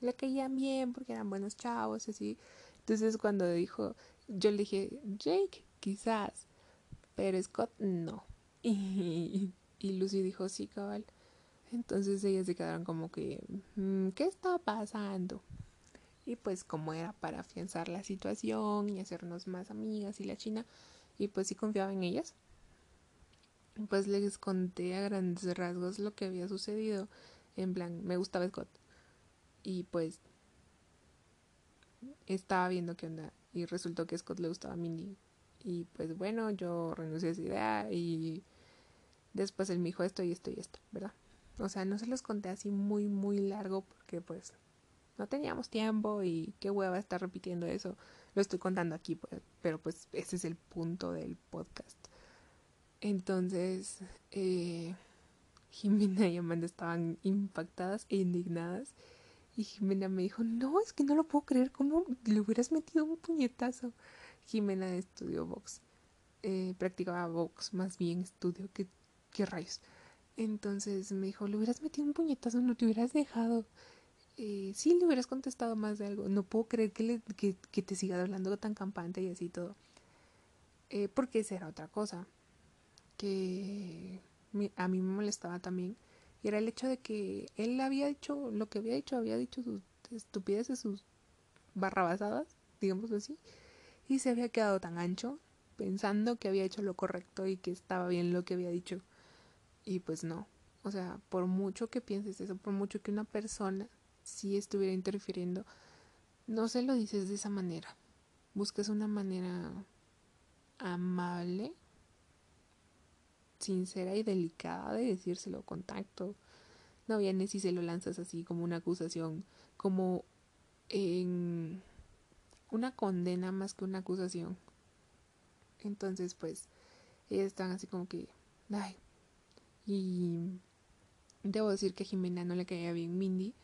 le caían bien, porque eran buenos chavos, así. Entonces cuando dijo, yo le dije, Jake, quizás, pero Scott no. Y, Lucy dijo, sí, cabal. Entonces ellas se quedaron como que, mm, ¿qué está pasando? Y pues como era para afianzar la situación y hacernos más amigas y la china, y pues sí confiaba en ellas. Pues les conté a grandes rasgos lo que había sucedido. En plan, me gustaba Scott. Y pues estaba viendo qué onda. Y resultó que Scott le gustaba a Mindy. Y pues bueno, yo renuncié a esa idea y después él me dijo esto y esto y esto, ¿verdad? O sea, no se los conté así muy, muy largo porque pues no teníamos tiempo y qué hueva estar repitiendo eso. Lo estoy contando aquí, pues, pero pues ese es el punto del podcast. Entonces, eh, (laughs) Jimena y Amanda estaban impactadas e indignadas. Y Jimena me dijo, no, es que no lo puedo creer, ¿cómo le hubieras metido un puñetazo? Jimena estudió box, eh, practicaba box, más bien estudio, ¿qué, rayos? Entonces me dijo, le hubieras metido un puñetazo, no te hubieras dejado eh, sí le hubieras contestado más de algo. No puedo creer que, le, que, te siga hablando tan campante y así todo. Eh, porque esa era otra cosa que a mí me molestaba también. Y era el hecho de que él había dicho lo que había dicho, había dicho sus estupideces, sus barrabasadas, digamos así. Y se había quedado tan ancho pensando que había hecho lo correcto y que estaba bien lo que había dicho. Y pues no. O sea, por mucho que pienses eso, por mucho que una persona si estuviera interfiriendo, no se lo dices de esa manera. Buscas una manera amable, sincera y delicada de decírselo con tacto. No vienes y se lo lanzas así como una acusación, como en una condena más que una acusación. Entonces, pues, ellas estaban así como que, ay. Y debo decir que a Jimena no le caía bien Mindy.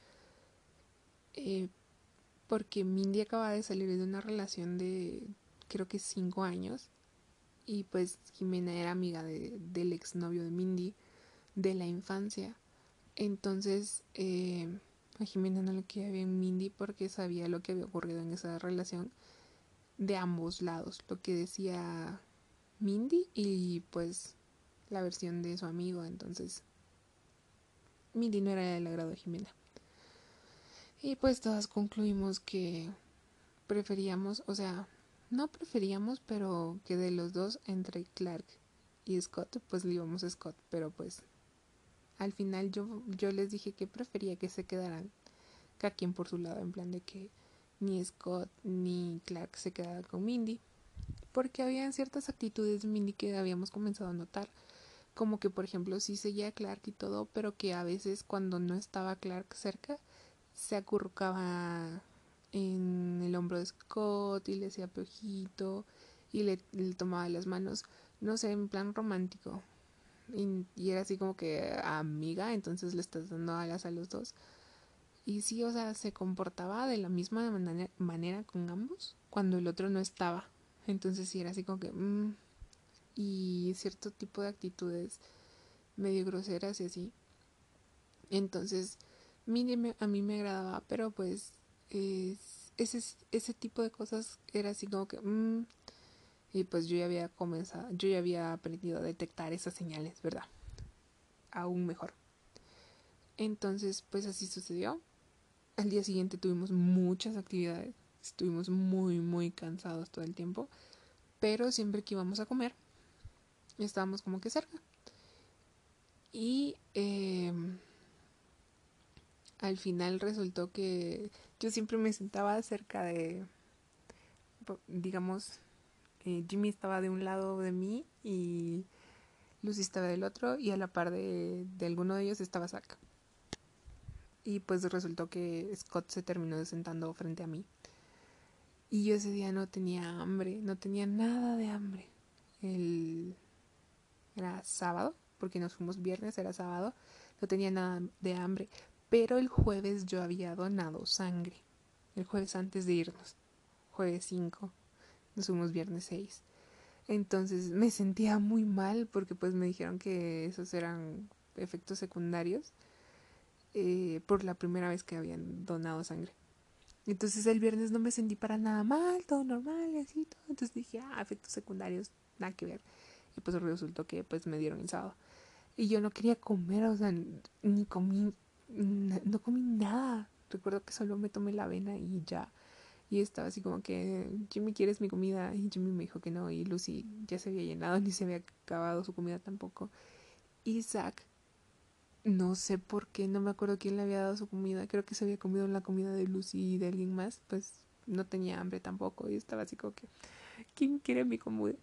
Eh, porque Mindy acaba de salir de una relación de creo que cinco años. Y pues Jimena era amiga de, del exnovio de Mindy de la infancia. Entonces, eh, a Jimena no le quería bien Mindy porque sabía lo que había ocurrido en esa relación de ambos lados, lo que decía Mindy y pues la versión de su amigo, entonces Mindy no era del agrado de Jimena. Y pues todas concluimos que preferíamos, o sea, no preferíamos, pero que de los dos, entre Clark y Scott, pues le íbamos a Scott, pero pues al final yo, yo les dije que prefería que se quedaran cada quien por su lado, en plan de que ni Scott ni Clark se quedaran con Mindy, porque había ciertas actitudes de Mindy que habíamos comenzado a notar, como que por ejemplo sí seguía a Clark y todo, pero que a veces cuando no estaba Clark cerca, se acurrucaba en el hombro de Scott y le hacía piojito y le, le tomaba las manos, no sé, en plan romántico, y, era así como que amiga, entonces le estás dando alas a los dos. Y sí, o sea, se comportaba de la misma manera, con ambos cuando el otro no estaba. Entonces sí era así como que... Mm, y cierto tipo de actitudes medio groseras y así. Entonces, a mí me agradaba, pero pues ese, ese tipo de cosas era así como que... Mm, y pues yo ya había comenzado, yo ya había aprendido a detectar esas señales, ¿verdad? Aún mejor. Entonces, pues así sucedió. Al día siguiente tuvimos muchas actividades. Estuvimos muy, muy cansados todo el tiempo. Pero siempre que íbamos a comer, estábamos como que cerca. Y em, al final resultó que yo siempre me sentaba cerca de, digamos, eh, Jimmy estaba de un lado de mí y Lucy estaba del otro y a la par de, alguno de ellos estaba Zack. Y pues resultó que Scott se terminó sentando frente a mí. Y yo ese día no tenía hambre, no tenía nada de hambre. El... Era sábado, porque nos fuimos viernes, era sábado, no tenía nada de hambre. Pero el jueves yo había donado sangre. El jueves antes de irnos. Jueves 5 nos fuimos viernes 6. Entonces me sentía muy mal porque pues me dijeron que esos eran efectos secundarios eh, por la primera vez que habían donado sangre. Entonces el viernes no me sentí para nada mal, todo normal y así todo. Entonces dije, ah, efectos secundarios, nada que ver. Y pues resultó que pues me dieron el sábado. Y yo no quería comer, o sea, ni comí, no comí nada. Recuerdo que solo me tomé la avena y ya. Y estaba así como que, Jimmy, ¿quieres mi comida? Y Jimmy me dijo que no. Y Lucy ya se había llenado, (laughs) ni se había acabado su comida tampoco. Isaac, no sé por qué, no me acuerdo quién le había dado su comida. Creo que se había comido la comida de Lucy y de alguien más. Pues no tenía hambre tampoco. Y estaba así como que, ¿quién quiere mi,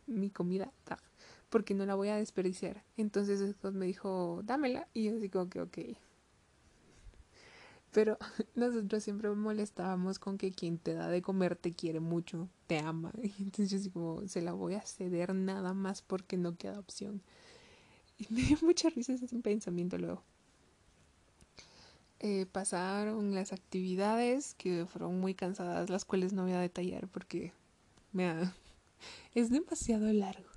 mi comida? Porque no la voy a desperdiciar. Entonces me dijo, dámela. Y yo así como que, ok. Pero (laughs) nosotros siempre molestábamos con que quien te da de comer te quiere mucho, te ama. Y (laughs) entonces yo así como, se la voy a ceder nada más porque no queda opción. Y me dio mucha risa ese pensamiento luego. Eh, pasaron las actividades que fueron muy cansadas, las cuales no voy a detallar porque me (laughs) es demasiado largo.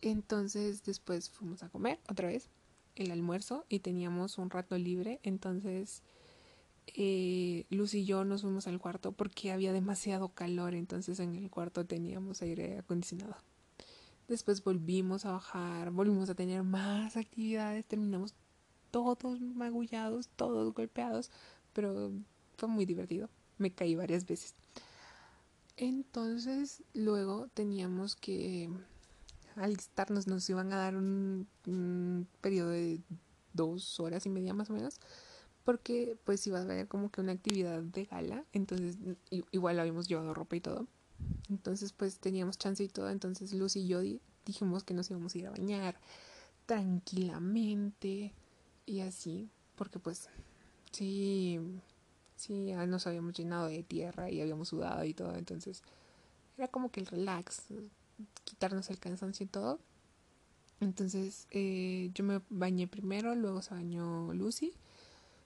Entonces después fuimos a comer otra vez el almuerzo y teníamos un rato libre, entonces eh, Luz y yo nos fuimos al cuarto porque había demasiado calor, entonces en el cuarto teníamos aire acondicionado. Después volvimos a bajar, volvimos a tener más actividades, terminamos todos magullados, todos golpeados, pero fue muy divertido. Me caí varias veces. Entonces, luego teníamos que alistarnos, nos iban a dar un, un periodo de dos horas y media más o menos porque pues iba a haber como que una actividad de gala, entonces igual habíamos llevado ropa y todo. Entonces pues teníamos chance y todo, entonces Lucy y yo dijimos que nos íbamos a ir a bañar tranquilamente y así, porque pues sí, sí, nos habíamos llenado de tierra y habíamos sudado y todo, entonces era como que el relax, quitarnos el cansancio y todo. Entonces eh, yo me bañé primero, luego se bañó Lucy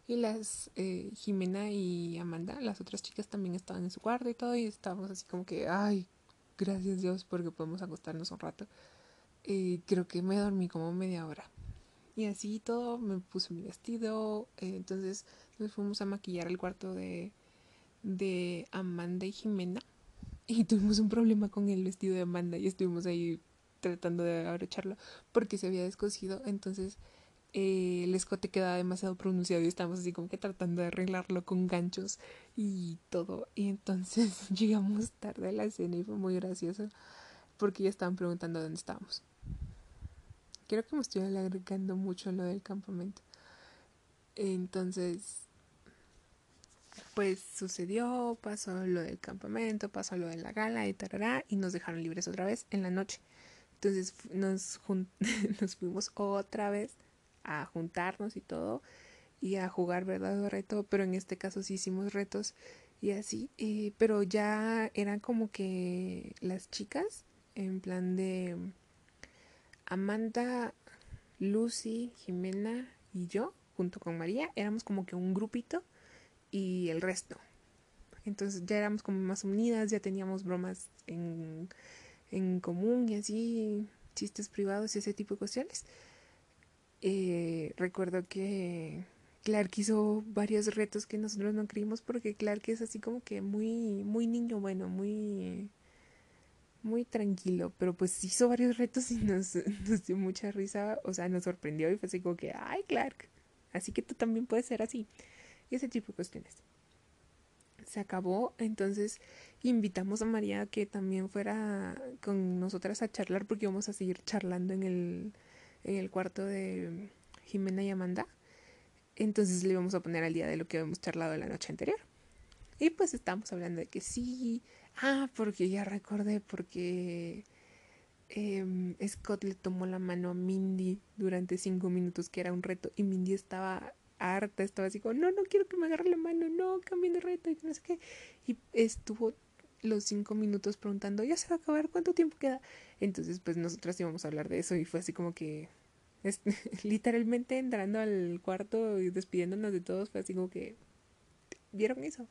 y las eh, Jimena y Amanda, las otras chicas también estaban en su cuarto y todo y estábamos así como que, ay, gracias Dios porque podemos acostarnos un rato. Eh, creo que me dormí como media hora. Y así todo, me puse mi vestido, eh, entonces nos fuimos a maquillar el cuarto de, de Amanda y Jimena. Y tuvimos un problema con el vestido de Amanda y estuvimos ahí tratando de abrocharlo porque se había descosido. Entonces eh, el escote quedaba demasiado pronunciado y estábamos así como que tratando de arreglarlo con ganchos y todo. Y entonces (laughs) llegamos tarde a la escena y fue muy gracioso porque ya estaban preguntando dónde estábamos. Creo que me estoy alargando mucho lo del campamento. Entonces, pues sucedió, pasó lo del campamento, pasó lo de la gala y tarará, y nos dejaron libres otra vez en la noche. Entonces nos, (laughs) nos fuimos otra vez a juntarnos y todo y a jugar verdad reto, pero en este caso sí hicimos retos y así, eh, pero ya eran como que las chicas en plan de Amanda, Lucy, Jimena y yo, junto con María, éramos como que un grupito y el resto. Entonces ya éramos como más unidas, ya teníamos bromas en, en común y así, chistes privados y ese tipo de cuestiones. Eh, recuerdo que Clark hizo varios retos que nosotros no creímos porque Clark es así como que muy, muy niño bueno, muy muy tranquilo, pero pues hizo varios retos y nos, (laughs) nos dio mucha risa, o sea, nos sorprendió y fue así como que, ay, Clark, así que tú también puedes ser así. Y ese tipo de cuestiones. Se acabó, entonces invitamos a María que también fuera con nosotras a charlar porque íbamos a seguir charlando en el, en el cuarto de Jimena y Amanda. Entonces le íbamos a poner al día de lo que habíamos charlado la noche anterior. Y pues estábamos hablando de que sí, Ah, porque ya recordé, porque eh, Scott le tomó la mano a Mindy durante cinco minutos, que era un reto, y Mindy estaba harta, estaba así como, no, no quiero que me agarre la mano, no, cambien de reto, y no sé qué. Y estuvo los cinco minutos preguntando, ya se va a acabar, ¿cuánto tiempo queda? Entonces, pues nosotras íbamos a hablar de eso, y fue así como que, (laughs) literalmente entrando al cuarto y despidiéndonos de todos, fue así como que, ¿vieron eso?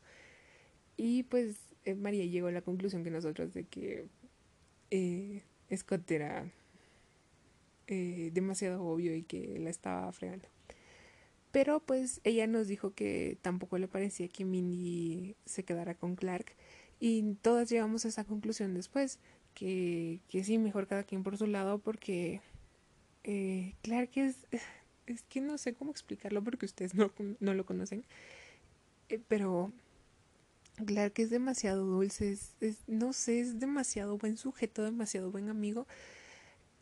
Y pues eh, María llegó a la conclusión que nosotros de que eh, Scott era eh, demasiado obvio y que la estaba fregando. Pero pues ella nos dijo que tampoco le parecía que Mindy se quedara con Clark y todas llegamos a esa conclusión después, que, que sí, mejor cada quien por su lado porque Clark es, (sighs) es que no sé cómo explicarlo porque ustedes no, (laughs) no lo conocen, pero Claro que es demasiado dulce, es, no sé, es demasiado buen sujeto, demasiado buen amigo.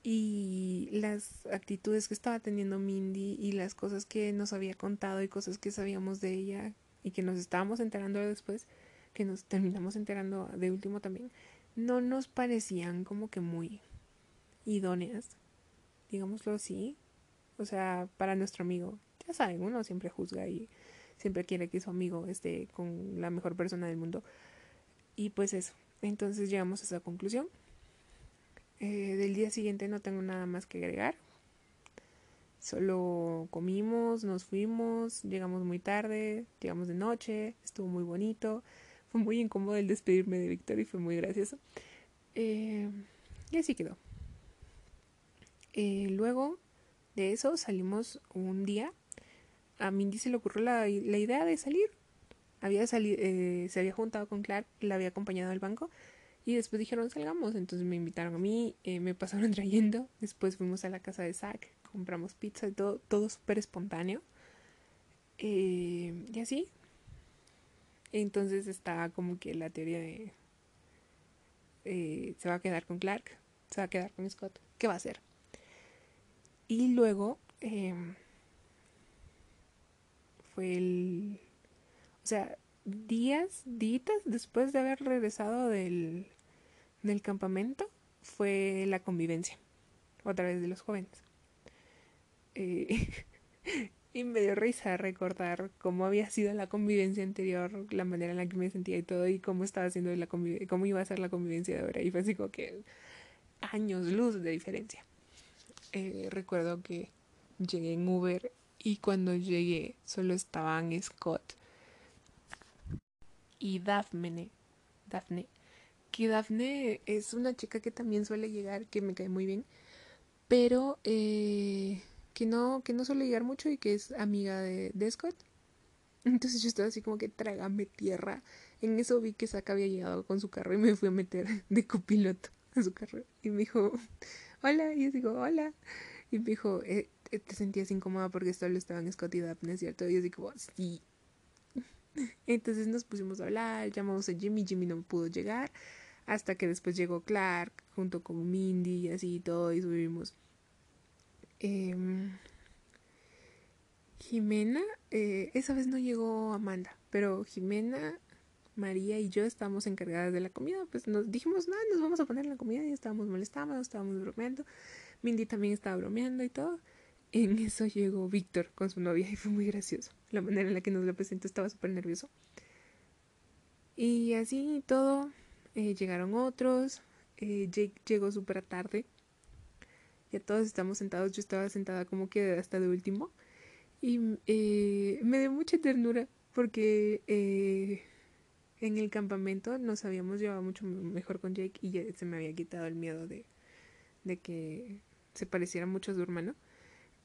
Y las actitudes que estaba teniendo Mindy y las cosas que nos había contado y cosas que sabíamos de ella y que nos estábamos enterando después, que nos terminamos enterando de último también, no nos parecían como que muy idóneas, digámoslo así. O sea, para nuestro amigo, ya saben, uno siempre juzga y siempre quiere que su amigo esté con la mejor persona del mundo. Y pues eso, entonces llegamos a esa conclusión. Eh, del día siguiente no tengo nada más que agregar. Solo comimos, nos fuimos, llegamos muy tarde, llegamos de noche, estuvo muy bonito. Fue muy incómodo el despedirme de Víctor y fue muy gracioso. Eh, y así quedó. Eh, luego de eso salimos un día a Mindy se le ocurrió la, idea de salir. Había salido, eh, se había juntado con Clark, la había acompañado al banco y después dijeron salgamos. Entonces me invitaron a mí, me pasaron (laughs) trayendo. Después fuimos a la casa de Zack, compramos pizza y todo, todo súper espontáneo. Y así. Entonces está como que la teoría de se va a quedar con Clark, se va a quedar con Scott. ¿Qué va a hacer? Y luego em, fue el... O sea, días, días después de haber regresado del, del campamento, fue la convivencia, otra vez de los jóvenes. Eh, (laughs) y me dio risa recordar cómo había sido la convivencia anterior, la manera en la que me sentía y todo, y cómo estaba haciendo la cómo iba a ser la convivencia de ahora. Y fue así como que años luz de diferencia. Eh, recuerdo que llegué en Uber y cuando llegué solo estaban Scott y Daphne. Daphne. Que Daphne es una chica que también suele llegar, que me cae muy bien, pero eh, que, no, que no suele llegar mucho y que es amiga de, Scott. Entonces yo estaba así como que trágame tierra. En eso vi que Saka había llegado con su carro y me fui a meter (laughs) de copiloto a su carro. Y me dijo, hola. Y yo digo, hola. Y me dijo, eh, eh, ¿te sentías incómoda porque solo estaban Scott y Daphne, cierto? Y yo digo, sí. (laughs) Entonces nos pusimos a hablar, llamamos a Jimmy, Jimmy no pudo llegar. Hasta que después llegó Clark junto con Mindy y así y todo y subimos. Em, Jimena, eh, esa vez no llegó Amanda, pero Jimena, María y yo estábamos encargadas de la comida. Pues nos dijimos, no, nos vamos a poner la comida y estábamos molestando, estábamos bromeando. Mindy también estaba bromeando y todo. En eso llegó Víctor con su novia y fue muy gracioso. La manera en la que nos lo presentó estaba súper nervioso. Y así todo, eh, llegaron otros. Eh, Jake llegó súper tarde. Ya todos estamos sentados. Yo estaba sentada como que hasta de último. Y eh, me dio mucha ternura porque eh, en el campamento nos habíamos llevado mucho mejor con Jake y ya se me había quitado el miedo de, de que se pareciera mucho a su hermano.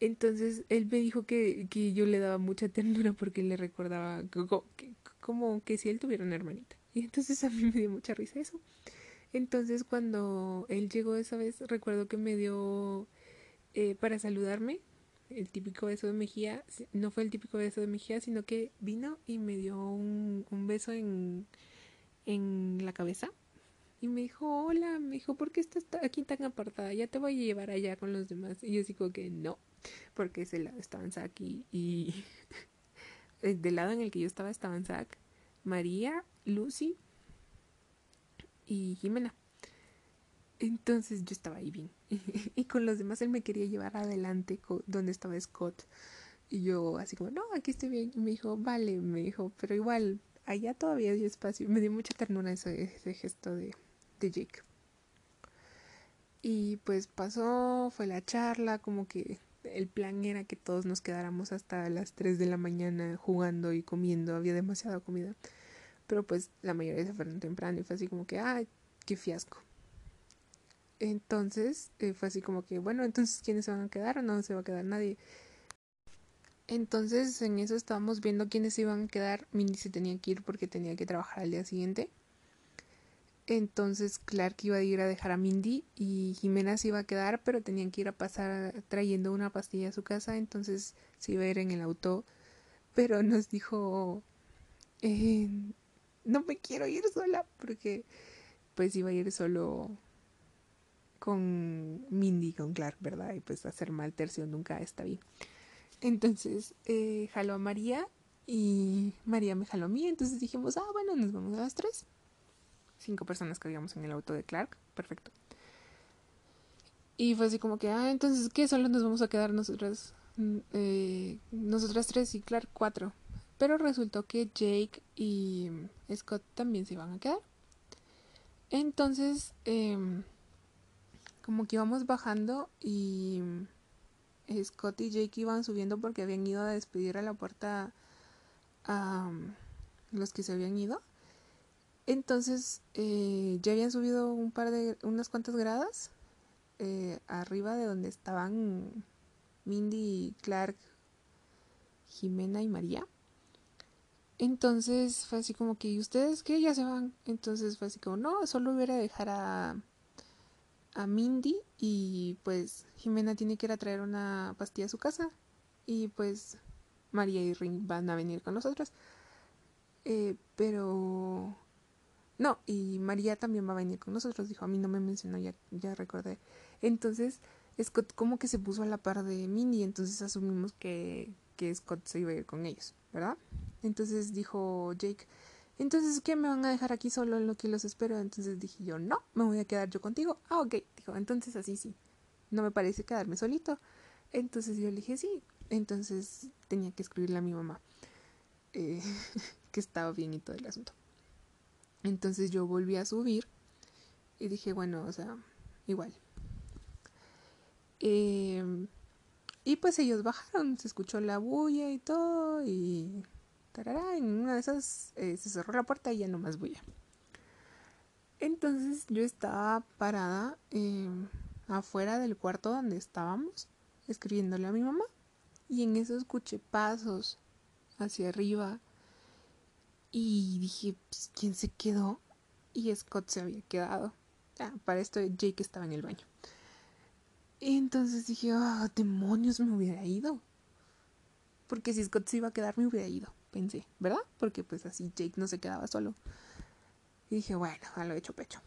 Entonces él me dijo que, que yo le daba mucha ternura porque le recordaba como que si él tuviera una hermanita. Y entonces a mí me dio mucha risa eso. Entonces cuando él llegó esa vez, recuerdo que me dio eh, para saludarme el típico beso de mejilla. No fue el típico beso de mejilla, sino que vino y me dio un, beso en, en la cabeza. Y me dijo, hola, me dijo, ¿por qué estás aquí tan apartada? Ya te voy a llevar allá con los demás. Y yo digo que no, porque ese lado estaban Zack y, y (laughs) del lado en el que yo estaba estaban Zack, María, Lucy y Jimena. Entonces yo estaba ahí bien. (laughs) y con los demás él me quería llevar adelante donde estaba Scott. Y yo así como, no, aquí estoy bien. Y me dijo, vale, me dijo, pero igual, allá todavía hay espacio. Me dio mucha ternura ese, ese gesto de, de Jake. Y pues pasó, fue la charla, como que el plan era que todos nos quedáramos hasta las 3 de la mañana jugando y comiendo, había demasiada comida. Pero pues la mayoría se fueron temprano y fue así como que, ay, qué fiasco. Entonces eh, fue así como que, bueno, entonces ¿quiénes se van a quedar o no se va a quedar nadie? Entonces en eso estábamos viendo quiénes se iban a quedar. Mindy se tenía que ir porque tenía que trabajar al día siguiente. Entonces Clark iba a ir a dejar a Mindy y Jimena se iba a quedar, pero tenían que ir a pasar trayendo una pastilla a su casa, entonces se iba a ir en el auto. Pero nos dijo, eh, no me quiero ir sola, porque pues iba a ir solo con Mindy, con Clark, ¿verdad? Y pues hacer mal tercio nunca está bien. Entonces eh, jaló a María y María me jaló a mí, entonces dijimos, ah, bueno, nos vamos a las tres cinco personas que habíamos en el auto de Clark. Perfecto. Y fue así como que, ah, entonces, ¿qué? Solo nos vamos a quedar nosotras, mm, eh, nosotras tres y Clark cuatro. Pero resultó que Jake y Scott también se iban a quedar. Entonces, em, como que íbamos bajando y Scott y Jake iban subiendo porque habían ido a despedir a la puerta a los que se habían ido. Entonces eh, ya habían subido un par de, unas cuantas gradas eh, arriba de donde estaban Mindy, Clark, Jimena y María. Entonces fue así como que, ¿y ustedes qué? Ya se van. Entonces fue así como, no, solo voy a dejar a, a Mindy y pues Jimena tiene que ir a traer una pastilla a su casa y pues María y Ring van a venir con nosotras. Eh, pero no, y María también va a venir con nosotros, dijo, a mí no me mencionó, ya, ya recordé. Entonces, Scott como que se puso a la par de Mindy, entonces asumimos que, que Scott se iba a ir con ellos, ¿verdad? Entonces dijo Jake, entonces, ¿qué me van a dejar aquí solo en lo que los espero? Entonces dije yo, no, me voy a quedar yo contigo. Ah, ok, dijo, entonces así sí, no me parece quedarme solito. Entonces yo le dije, sí, entonces tenía que escribirle a mi mamá eh, (laughs) que estaba bien y todo el asunto. Entonces yo volví a subir y dije, bueno, o sea, igual, Em, y pues ellos bajaron, se escuchó la bulla y todo, y tarará, en una de esas eh, se cerró la puerta y ya no más bulla. Entonces yo estaba parada em, afuera del cuarto donde estábamos, escribiéndole a mi mamá, y en eso escuché pasos hacia arriba, y dije, pues, ¿quién se quedó? Y Scott se había quedado. Ah, para esto Jake estaba en el baño. Entonces dije, ah, demonios, me hubiera ido. Porque si Scott se iba a quedar, me hubiera ido, pensé, ¿verdad? Porque pues así Jake no se quedaba solo. Y dije, bueno, a lo hecho pecho.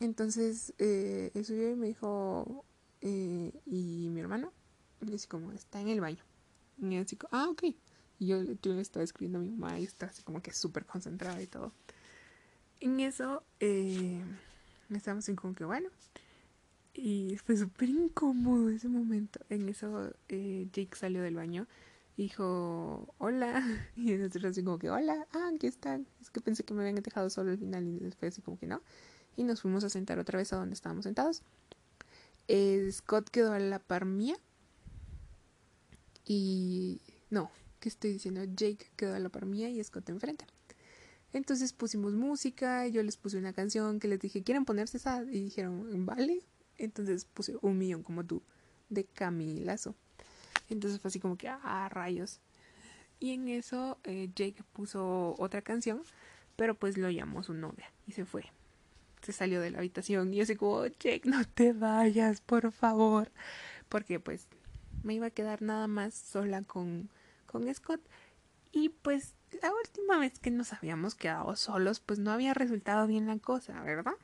Entonces eh, él subió y me dijo, eh, ¿y mi hermano? Y así como, está en el baño. Y así como, ah, ok. Y yo, yo le estaba escribiendo a mi mamá y está así como que súper concentrada y todo. En eso, eh, estábamos así como que, bueno, y fue súper incómodo ese momento. En eso eh, Jake salió del baño y dijo, hola. (laughs) Y nosotros así como que, hola, ah, aquí están. Es que pensé que me habían dejado solo al final y después así como que no. Y nos fuimos a sentar otra vez a donde estábamos sentados. Eh, Scott quedó a la par mía. Y no, ¿qué estoy diciendo? Jake quedó a la par mía y Scott enfrente. Entonces pusimos música, yo les puse una canción que les dije, ¿quieren ponerse esa? Y dijeron, vale, entonces puse un millón como tú de Camilazo. Entonces fue así como que, ah, rayos. Y en eso eh, Jake puso otra canción, pero pues lo llamó su novia y se fue. Se salió de la habitación y yo así como, Jake, no te vayas, por favor. Porque pues me iba a quedar nada más sola con, con Scott. Y pues la última vez que nos habíamos quedado solos, pues no había resultado bien la cosa, ¿verdad?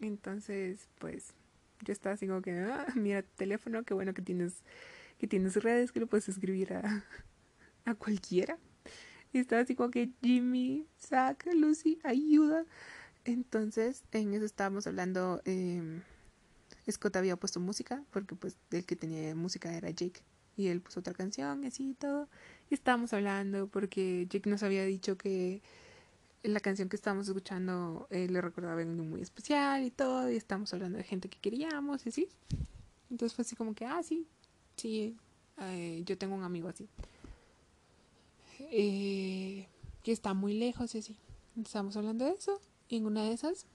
Entonces, pues yo estaba así como que, ah, (laughs) mira tu teléfono, qué bueno que tienes, que tienes redes, que lo puedes escribir a, (laughs) a cualquiera. Y estaba así como que Jimmy, saca, Lucy, ayuda. Entonces, en eso estábamos hablando, eh, Scott había puesto música, porque pues el que tenía música era Jake. Y él puso otra canción, así y todo. Y estábamos hablando porque Jake nos había dicho que la canción que estábamos escuchando eh, le recordaba algo muy especial y todo, y estábamos hablando de gente que queríamos y así. Entonces fue así como que, ah, sí, sí, eh, yo tengo un amigo así. Eh, que está muy lejos y así. Estábamos hablando de eso, y en una de esas,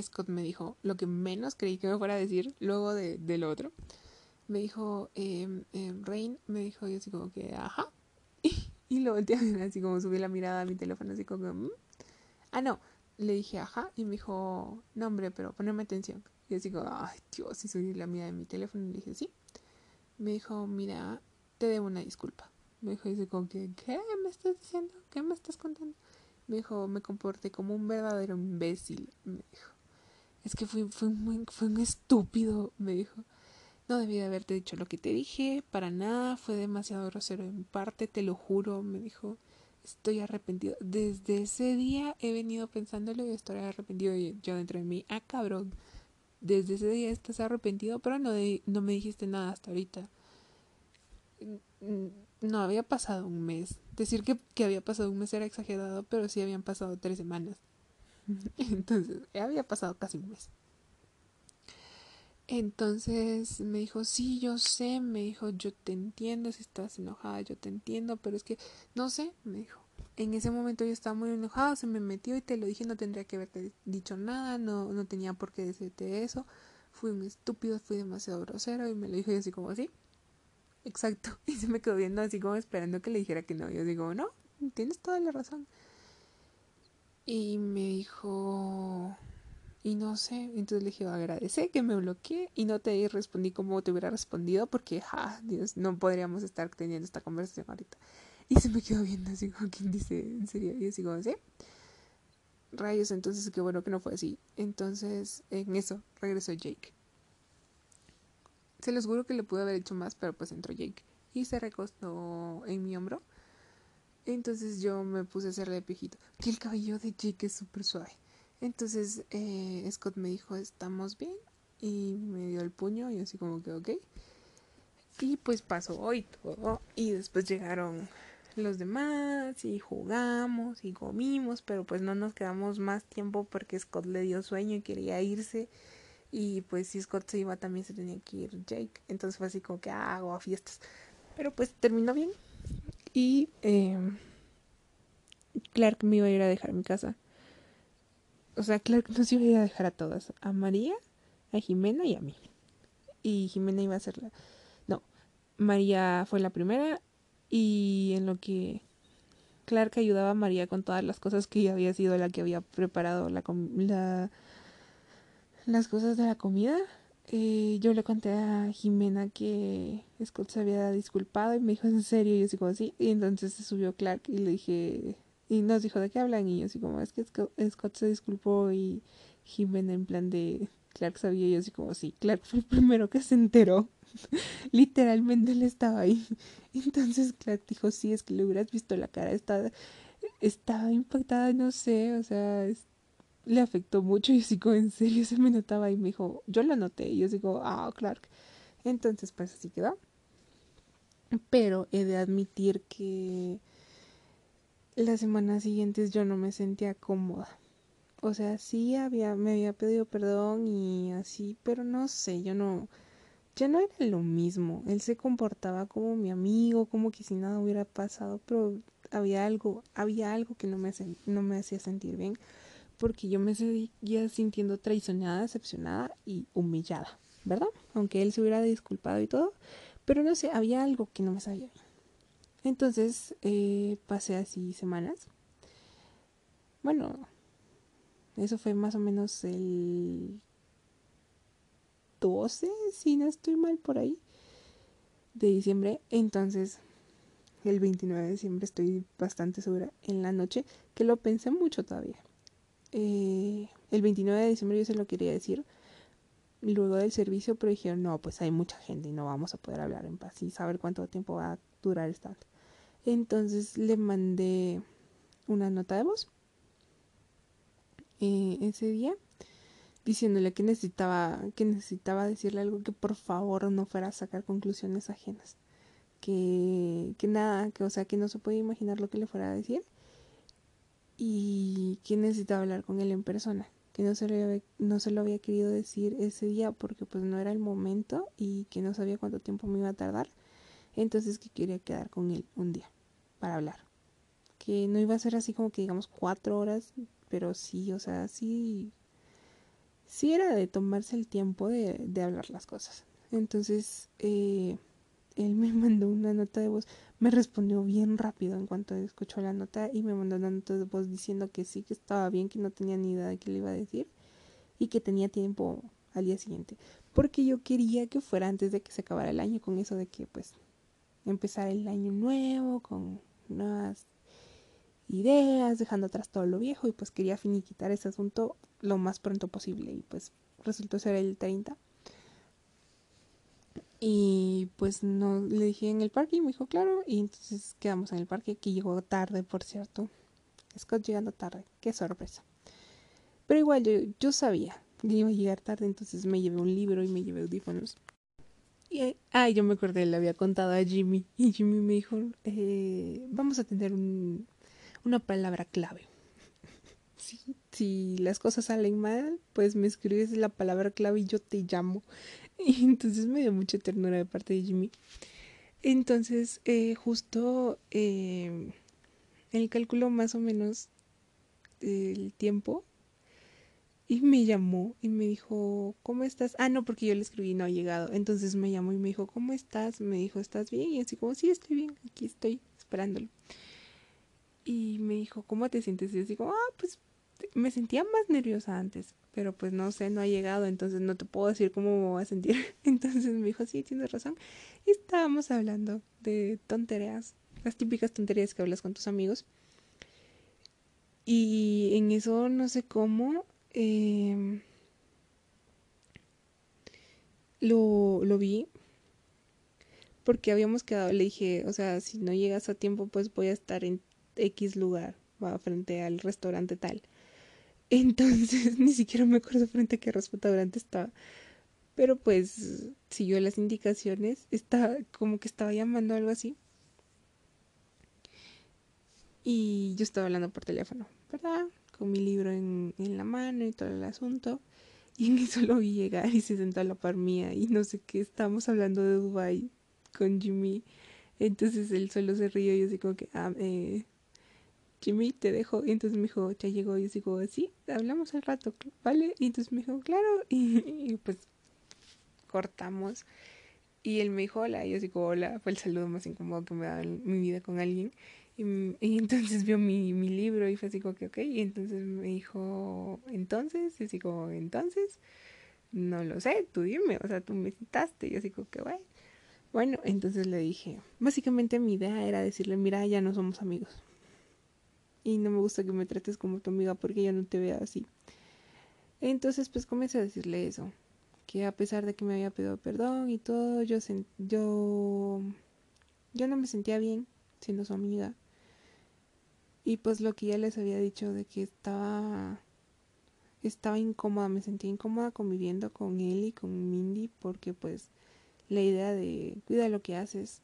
Scott me dijo lo que menos creí que me fuera a decir luego de, lo otro. Me dijo, eh, Rain, me dijo yo así como que, ajá, y lo volteé así como subí la mirada a mi teléfono así como... Mm". Ah, no. Le dije, ajá. Y me dijo, no hombre, pero poneme atención. Y así como, ay Dios, y subí la mirada de mi teléfono le dije, sí. Me dijo, mira, te debo una disculpa. Me dijo, dice como ¿qué me estás diciendo? ¿Qué me estás contando? Me dijo, me comporté como un verdadero imbécil. Me dijo, es que fui, fui, muy, fui un estúpido. Me dijo, no debí de haberte dicho lo que te dije, para nada, fue demasiado grosero en parte, te lo juro, me dijo, estoy arrepentido. Desde ese día he venido pensándolo y estoy arrepentido yo dentro de mí. Ah, cabrón, desde ese día estás arrepentido, pero no, no me dijiste nada hasta ahorita. No, había pasado un mes. Decir que, que había pasado un mes era exagerado, pero sí habían pasado tres semanas. (laughs) Entonces, había pasado casi un mes. Entonces me dijo, sí, yo sé, me dijo, yo te entiendo, si estás enojada, yo te entiendo, pero es que, no sé, me dijo. En ese momento yo estaba muy enojada, se me metió y te lo dije, no tendría que haberte dicho nada, no, no tenía por qué decirte eso. Fui un estúpido, fui demasiado grosero y me lo dijo y así como así. Exacto. (laughs) Y se me quedó viendo así como esperando que le dijera que no. Yo digo, no, tienes toda la razón. Y me dijo, y no sé, entonces le dije, agradecer que me bloqueé y no te respondí como te hubiera respondido porque, ja, Dios, no podríamos estar teniendo esta conversación ahorita. Y se me quedó viendo así como quien dice, en serio, y así. Rayos, entonces qué bueno que no fue así. Entonces, en eso, regresó Jake. Se los juro que le pude haber hecho más, pero pues entró Jake y se recostó en mi hombro. Entonces yo me puse a hacerle pijito. Que el cabello de Jake es súper suave. Entonces eh, Scott me dijo, estamos bien. Y me dio el puño y así como que, ok. Y pues pasó hoy todo. Y después llegaron los demás y jugamos y comimos, pero pues no nos quedamos más tiempo porque Scott le dio sueño y quería irse. Y pues si Scott se iba también se tenía que ir Jake. Entonces fue así como que ah, hago a fiestas. Pero pues terminó bien. Y eh, Clark me iba a ir a dejar mi casa. O sea, Clark nos iba a ir a dejar a todas. A María, a Jimena y a mí. Y Jimena iba a ser la... No, María fue la primera. Y en lo que Clark ayudaba a María con todas las cosas que ella había sido la que había preparado la, la las cosas de la comida. Eh, yo le conté a Jimena que Scott se había disculpado y me dijo, ¿en serio? Y yo como, sí. Y entonces se subió Clark y le dije, y nos dijo, ¿de qué hablan? Y yo así como, es que Scott se disculpó y Jimena en plan de, Clark sabía y yo así como, sí, Clark fue el primero que se enteró. (laughs) Literalmente él estaba ahí. (laughs) Entonces Clark dijo, sí, es que le hubieras visto la cara, estaba, estaba impactada, no sé, o sea, le afectó mucho y así como en serio se me notaba y me dijo, yo lo noté y yo digo, ah, Clark. Entonces pues así quedó. Pero he de admitir que las semanas siguientes yo no me sentía cómoda. O sea, sí había, me había pedido perdón y así, pero no sé, yo no, ya no era lo mismo. Él se comportaba como mi amigo, como que si nada hubiera pasado, pero había algo, había algo que no me, no me hacía sentir bien porque yo me seguía sintiendo traicionada, decepcionada y humillada, ¿verdad? Aunque él se hubiera disculpado y todo, pero no sé, había algo que no me sabía bien. Entonces eh, pasé así semanas. Bueno, eso fue más o menos el 12, si no estoy mal por ahí, de diciembre. Entonces, el 29 de diciembre estoy bastante segura en la noche, que lo pensé mucho todavía. Eh, el 29 de diciembre yo se lo quería decir luego del servicio, pero dijeron, no, pues hay mucha gente y no vamos a poder hablar en paz y saber cuánto tiempo va a durar esta. Entonces le mandé una nota de voz eh, ese día diciéndole que necesitaba que necesitaba decirle algo que por favor no fuera a sacar conclusiones ajenas que, que nada que o sea que no se puede imaginar lo que le fuera a decir y que necesitaba hablar con él en persona, que no se, había, no se lo había querido decir ese día porque pues no era el momento y que no sabía cuánto tiempo me iba a tardar, entonces que quería quedar con él un día para hablar, que no iba a ser así como que digamos cuatro horas, pero sí, o sea, sí, sí era de tomarse el tiempo de, de hablar las cosas. Entonces, eh, él me (laughs) mandó una nota de voz me respondió bien rápido en cuanto escuchó la nota y me mandó una nota de voz diciendo que sí, que estaba bien, que no tenía ni idea de qué le iba a decir y que tenía tiempo al día siguiente. Porque yo quería que fuera antes de que se acabara el año, con eso de que pues empezar el año nuevo, con nuevas ideas, dejando atrás todo lo viejo y pues quería finiquitar ese asunto lo más pronto posible y pues resultó ser el 30 y pues no le dije en el parque y me dijo claro. Y entonces quedamos en el parque, que llegó tarde, por cierto. Scott llegando tarde, qué sorpresa. Pero igual yo, yo sabía que iba a llegar tarde, entonces me llevé un libro y me llevé audífonos. Y ay, yo me acordé, le había contado a Jimmy. Y Jimmy me dijo, eh, vamos a tener un, una palabra clave. (laughs) si, si las cosas salen mal, pues me escribes la palabra clave y yo te llamo. (laughs) Y entonces me dio mucha ternura de parte de Jimmy. Entonces, eh, justo eh, él calculó más o menos el tiempo y me llamó y me dijo, ¿cómo estás? Ah, no, porque yo le escribí, no ha llegado. Entonces me llamó y me dijo, ¿cómo estás? Me dijo, ¿estás bien? Y así como, sí, estoy bien, aquí estoy esperándolo. Y me dijo, ¿cómo te sientes? Y así como, ah, pues me sentía más nerviosa antes, pero pues no sé, no ha llegado, entonces no te puedo decir cómo me voy a sentir. (laughs) Entonces me dijo, sí, tienes razón. Estábamos hablando de tonterías, las típicas tonterías que hablas con tus amigos. Y en eso no sé cómo em, lo, lo vi. Porque habíamos quedado, le dije, o sea, si no llegas a tiempo, pues voy a estar en X lugar, va frente al restaurante tal. Entonces (laughs) ni siquiera me acuerdo frente a qué restaurante estaba. Pero pues siguió las indicaciones. Estaba como que estaba llamando algo así. Y yo estaba hablando por teléfono, ¿verdad? Con mi libro en, en la mano y todo el asunto. Y (laughs) en eso lo vi llegar y se sentó a la par mía y no sé qué, estábamos hablando de Dubai con Jimmy. Entonces él solo se rió y yo así como que, ah, eh, Jimmy, te dejo. Y entonces me dijo, ya llegó. Y yo digo, sí, hablamos al rato, ¿vale? Y entonces me dijo, claro. (laughs) Y, pues cortamos. Y él me dijo hola. Y yo digo, hola. Fue el saludo más incómodo que me da en mi vida con alguien. Y, entonces vio mi, mi, libro y fue así como que, ok. Y entonces me dijo, entonces. Y así entonces. No lo sé, tú dime. O sea, tú me citaste. Y así como que, bueno. Bueno, entonces le dije, básicamente mi idea era decirle, mira, ya no somos amigos y no me gusta que me trates como tu amiga porque yo no te veo así. Entonces pues comencé a decirle eso, que a pesar de que me había pedido perdón y todo, yo, yo, yo no me sentía bien siendo su amiga. Y pues lo que ya les había dicho de que estaba estaba incómoda, me sentía incómoda conviviendo con él y con Mindy porque pues la idea de cuida lo que haces,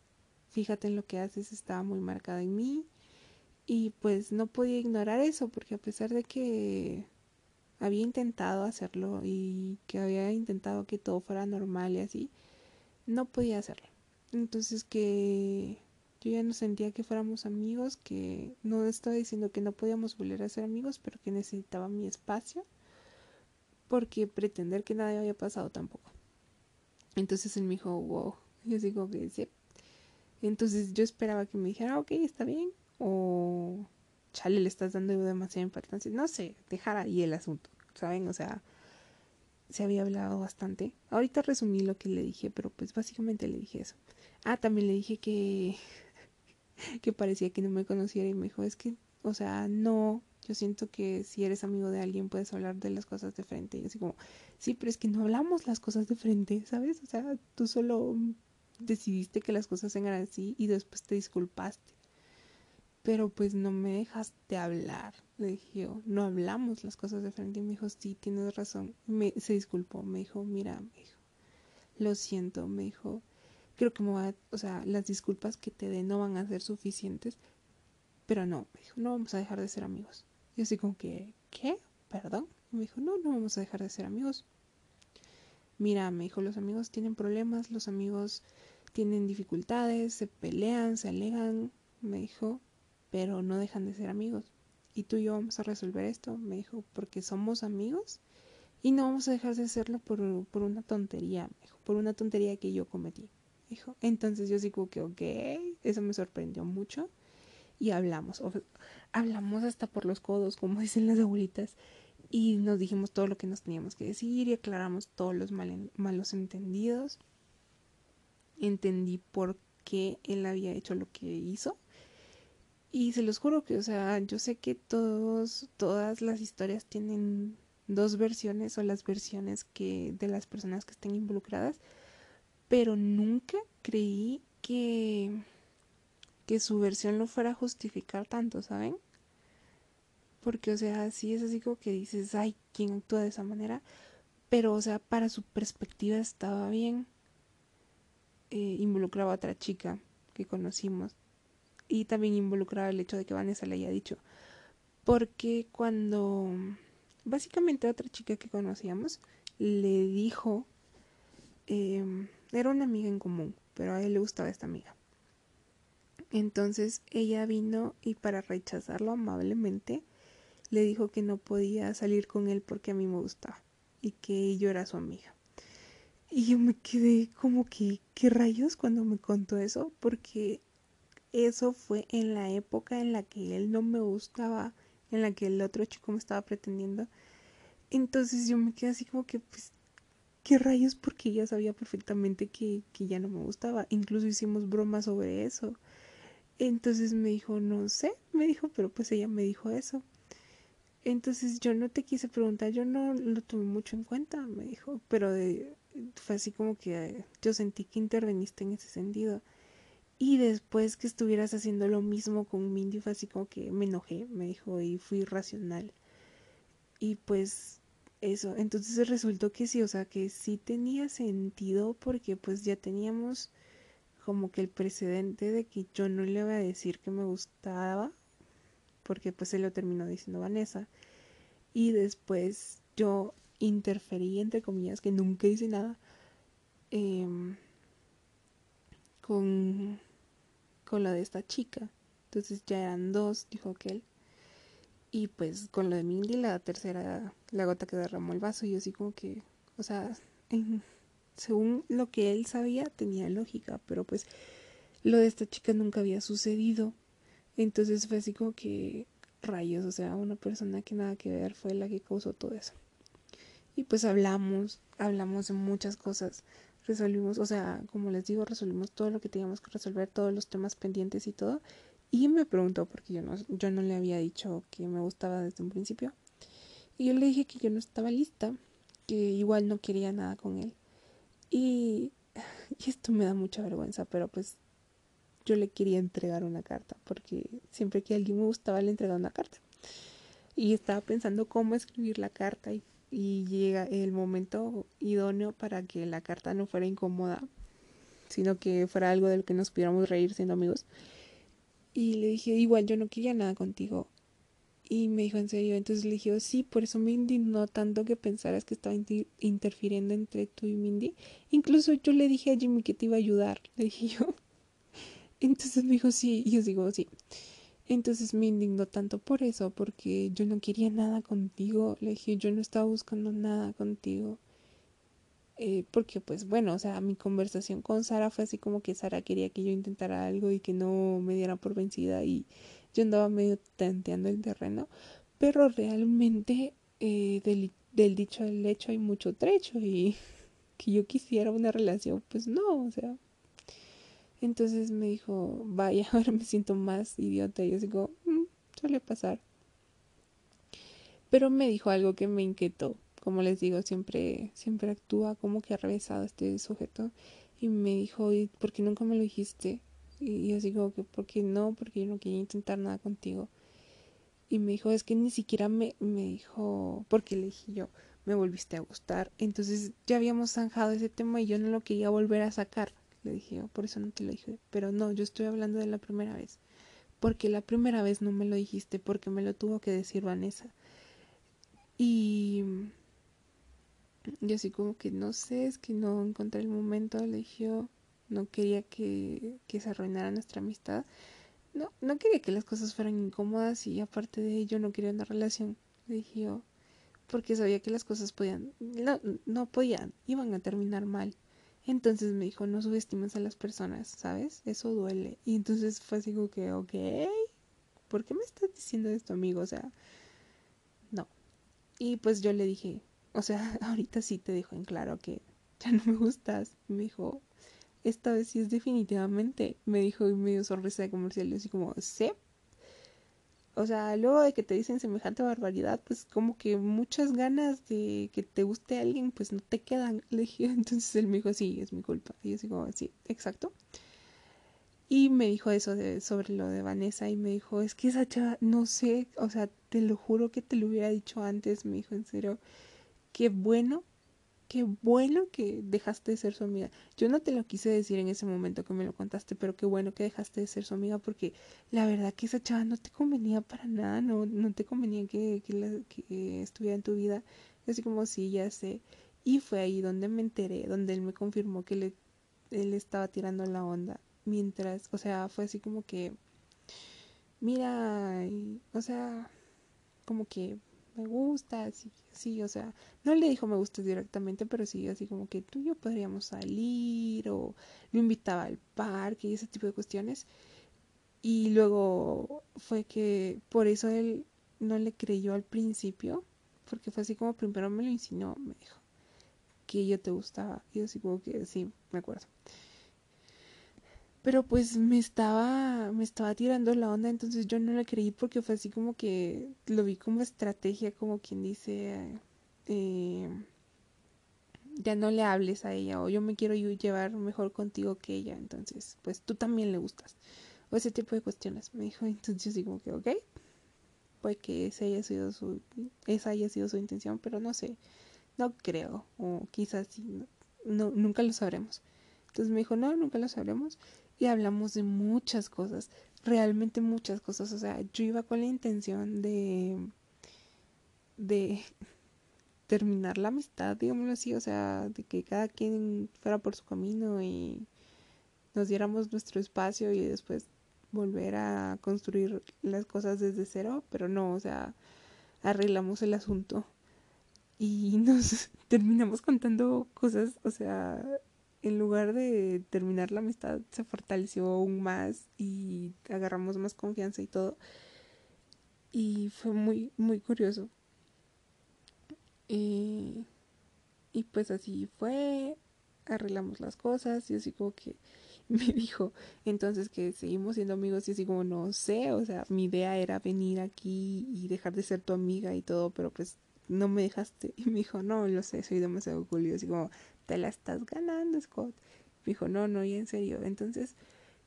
fíjate en lo que haces estaba muy marcada en mí y pues no podía ignorar eso, porque a pesar de que había intentado hacerlo y que había intentado que todo fuera normal y así, no podía hacerlo. Entonces que yo ya no sentía que fuéramos amigos, que no estaba diciendo que no podíamos volver a ser amigos, pero que necesitaba mi espacio, porque pretender que nada había pasado tampoco. Entonces él me dijo, wow, yo digo que sí. Entonces yo esperaba que me dijera, ok, está bien, o chale, le estás dando demasiada importancia. No sé, dejar ahí el asunto, ¿saben? O sea, se había hablado bastante. Ahorita resumí lo que le dije, pero pues básicamente le dije eso. Ah, también le dije que (laughs) que parecía que no me conociera y me dijo, es que, o sea, no, yo siento que si eres amigo de alguien puedes hablar de las cosas de frente. Y así como, sí, pero es que no hablamos las cosas de frente, ¿sabes? O sea, tú solo decidiste que las cosas eran así y después te disculpaste pero pues no me dejaste hablar. Le dije no hablamos las cosas de frente. Y me dijo, sí, tienes razón. Me, se disculpó, me dijo, mira, me dijo, lo siento, me dijo, creo que me va o sea, las disculpas que te dé no van a ser suficientes, pero no, me dijo, no vamos a dejar de ser amigos. Y así como que, ¿qué? ¿Perdón? Y me dijo, no, no vamos a dejar de ser amigos. Mira, me dijo, los amigos tienen problemas, los amigos tienen dificultades, se pelean, se alegan, me dijo, pero no dejan de ser amigos. Y tú y yo vamos a resolver esto, me dijo, porque somos amigos y no vamos a dejar de serlo por, por una tontería, me dijo, por una tontería que yo cometí. Dijo. Entonces yo digo que, ok, eso me sorprendió mucho y hablamos, hablamos hasta por los codos, como (laughs) dicen las abuelitas, y nos dijimos todo lo que nos teníamos que decir y aclaramos todos los malos entendidos. Entendí por qué él había hecho lo que hizo y se los juro que, o sea, yo sé que todos, todas las historias tienen dos versiones o las versiones que de las personas que estén involucradas, pero nunca creí que que su versión lo fuera a justificar tanto, ¿saben? Porque, o sea, sí es así como que dices, ay, ¿quién actúa de esa manera? Pero, o sea, para su perspectiva estaba bien. Eh, involucraba a otra chica que conocimos y también involucraba el hecho de que Vanessa le haya dicho. Porque cuando básicamente otra chica que conocíamos le dijo, em, era una amiga en común, pero a él le gustaba esta amiga. Entonces ella vino y para rechazarlo amablemente le dijo que no podía salir con él porque a mí me gustaba y que yo era su amiga. Y yo me quedé como que, ¿qué rayos cuando me contó eso? Porque eso fue en la época en la que él no me gustaba, en la que el otro chico me estaba pretendiendo. Entonces yo me quedé así como que, pues, ¿qué rayos? Porque ella sabía perfectamente que, que ya no me gustaba. Incluso hicimos bromas sobre eso. Entonces me dijo, no sé, me dijo, pero pues ella me dijo eso. Entonces yo no te quise preguntar, yo no lo tomé mucho en cuenta, me dijo, pero fue así como que yo sentí que interveniste en ese sentido. Y después que estuvieras haciendo lo mismo con Mindy fue así como que me enojé, me dijo, y fui irracional. Y pues eso, entonces resultó que sí, o sea, que sí tenía sentido porque pues ya teníamos como que el precedente de que yo no le voy a decir que me gustaba, porque pues él lo terminó diciendo Vanessa. Y después yo interferí, entre comillas, que nunca hice nada em, con, con lo de esta chica. Entonces ya eran dos, dijo aquel. Y pues con lo de Mindy, la tercera, la gota que derramó el vaso, y yo así como que, o sea, según lo que él sabía, tenía lógica, pero pues lo de esta chica nunca había sucedido. Entonces fue así como que rayos, o sea, una persona que nada que ver fue la que causó todo eso. Y pues hablamos, hablamos de muchas cosas, resolvimos, o sea, como les digo, resolvimos todo lo que teníamos que resolver, todos los temas pendientes y todo. Y me preguntó, porque yo no, yo no le había dicho que me gustaba desde un principio. Y yo le dije que yo no estaba lista, que igual no quería nada con él. (laughs) Y, esto me da mucha vergüenza, pero pues yo le quería entregar una carta, porque siempre que alguien me gustaba le entregaba una carta. Y estaba pensando cómo escribir la carta y, y llega el momento idóneo para que la carta no fuera incómoda, sino que fuera algo del que nos pudiéramos reír siendo amigos. Y le dije, igual yo no quería nada contigo. Y me dijo, ¿en serio? Entonces le dije, sí, por eso me indignó tanto que pensaras que estaba interfiriendo entre tú y Mindy. Incluso yo le dije a Jimmy que te iba a ayudar. (laughs) Le dije yo, entonces me dijo, sí, y yo digo, sí. Entonces me indignó tanto por eso, porque yo no quería nada contigo. Le dije, yo no estaba buscando nada contigo. Eh, porque pues bueno, o sea, mi conversación con Sara fue así como que Sara quería que yo intentara algo y que no me diera por vencida y yo andaba medio tanteando el terreno, pero realmente eh, del, dicho al hecho hay mucho trecho y (laughs) que yo quisiera una relación, pues no, o sea, entonces me dijo, vaya, (laughs) ahora me siento más idiota. Y yo digo, mm, suele pasar. Pero me dijo algo que me inquietó. Como les digo, siempre, siempre actúa como que ha revesado este sujeto. Y me dijo, ¿y por qué nunca me lo dijiste? Y yo digo, que ¿por qué no? Porque yo no quería intentar nada contigo. Y me dijo, es que ni siquiera me, me dijo, porque le dije yo, me volviste a gustar. Entonces ya habíamos zanjado ese tema y yo no lo quería volver a sacar le dije yo, por eso no te lo dije. Pero no, yo estoy hablando de la primera vez. Porque la primera vez no me lo dijiste, porque me lo tuvo que decir Vanessa. Y yo así como que no sé, es que no encontré el momento, le dije no quería que, que se arruinara nuestra amistad. No, no quería que las cosas fueran incómodas y aparte de ello no quería una relación, le dije porque sabía que las cosas podían, no, no podían, iban a terminar mal. Entonces me dijo, no subestimes a las personas, ¿sabes? Eso duele. Y entonces fue así como que, ok, ¿por qué me estás diciendo esto, amigo? O sea, no. Y pues yo le dije, o sea, (laughs) ahorita sí te dijo en claro que ya no me gustas. Me dijo, esta vez sí es definitivamente. Me dijo y medio sonrisa de comercial. Y así como, ¿sí? o sea, luego de que te dicen semejante barbaridad, pues como que muchas ganas de que te guste alguien, pues no te quedan. (laughs) Le entonces él me dijo, sí, es mi culpa. Y yo digo, sí, exacto. Y me dijo eso sobre lo de Vanessa y me dijo, es que esa chava, no sé, o sea, te lo juro que te lo hubiera dicho antes, me dijo, en serio, qué bueno qué bueno que dejaste de ser su amiga. Yo no te lo quise decir en ese momento que me lo contaste, pero qué bueno que dejaste de ser su amiga porque la verdad que esa chava no te convenía para nada, no, no te convenía que, que, estuviera en tu vida. Así como sí, ya sé. Y fue ahí donde me enteré, donde él me confirmó que le, él estaba tirando la onda. Mientras, o sea, fue así como que, mira, o sea, como que me gusta, sí, sí, o sea, no le dijo me gusta directamente, pero sí, así como que tú y yo podríamos salir o lo invitaba al parque y ese tipo de cuestiones. Y luego fue que por eso él no le creyó al principio, porque fue así como primero me lo insinuó, me dijo que yo te gustaba. Y así como que sí, me acuerdo pero pues me estaba me estaba tirando la onda entonces yo no le creí porque fue así como que lo vi como estrategia como quien dice eh, ya no le hables a ella o yo me quiero llevar mejor contigo que ella entonces pues tú también le gustas o ese tipo de cuestiones me dijo (laughs) entonces yo así como que ok puede que esa haya sido su esa haya sido su intención pero no sé no creo o quizás sí no, nunca lo sabremos entonces me dijo no nunca lo sabremos y hablamos de muchas cosas, realmente muchas cosas. O sea, yo iba con la intención de, de, (laughs) terminar la amistad, digámoslo así, o sea, de que cada quien fuera por su camino y nos diéramos nuestro espacio y después volver a construir las cosas desde cero, pero no, o sea, arreglamos el asunto y (laughs) nos terminamos contando cosas, o sea, en lugar de terminar la amistad se fortaleció aún más y agarramos más confianza y todo. Y fue muy, muy curioso. Y, y pues así fue, arreglamos las cosas y así como que (laughs) me dijo, entonces que seguimos siendo amigos y así como no sé, o sea, mi idea era venir aquí y dejar de ser tu amiga y todo, pero pues no me dejaste. (laughs) Y me dijo, no, lo sé, soy demasiado cool. así como, te la estás ganando, Scott. Me dijo, no, no, y en serio. Entonces,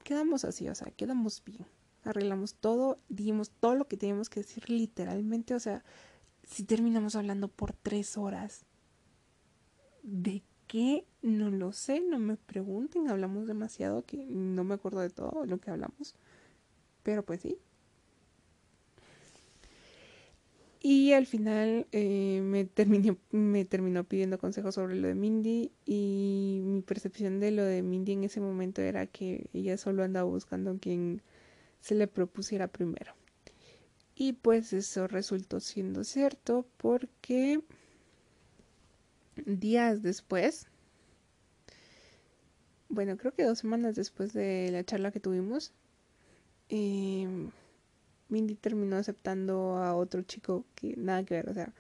quedamos así, o sea, quedamos bien. Arreglamos todo, dijimos todo lo que teníamos que decir literalmente, o sea, si terminamos hablando por tres horas. ¿De qué? No lo sé, no me pregunten, hablamos demasiado que no me acuerdo de todo lo que hablamos. Pero pues sí. Y al final eh, me, terminó, me terminó pidiendo consejos sobre lo de Mindy y mi percepción de lo de Mindy en ese momento era que ella solo andaba buscando quien se le propusiera primero. Y pues eso resultó siendo cierto porque días después, bueno, creo que dos semanas después de la charla que tuvimos, eh, Mindy terminó aceptando a otro chico que nada que ver, o sea,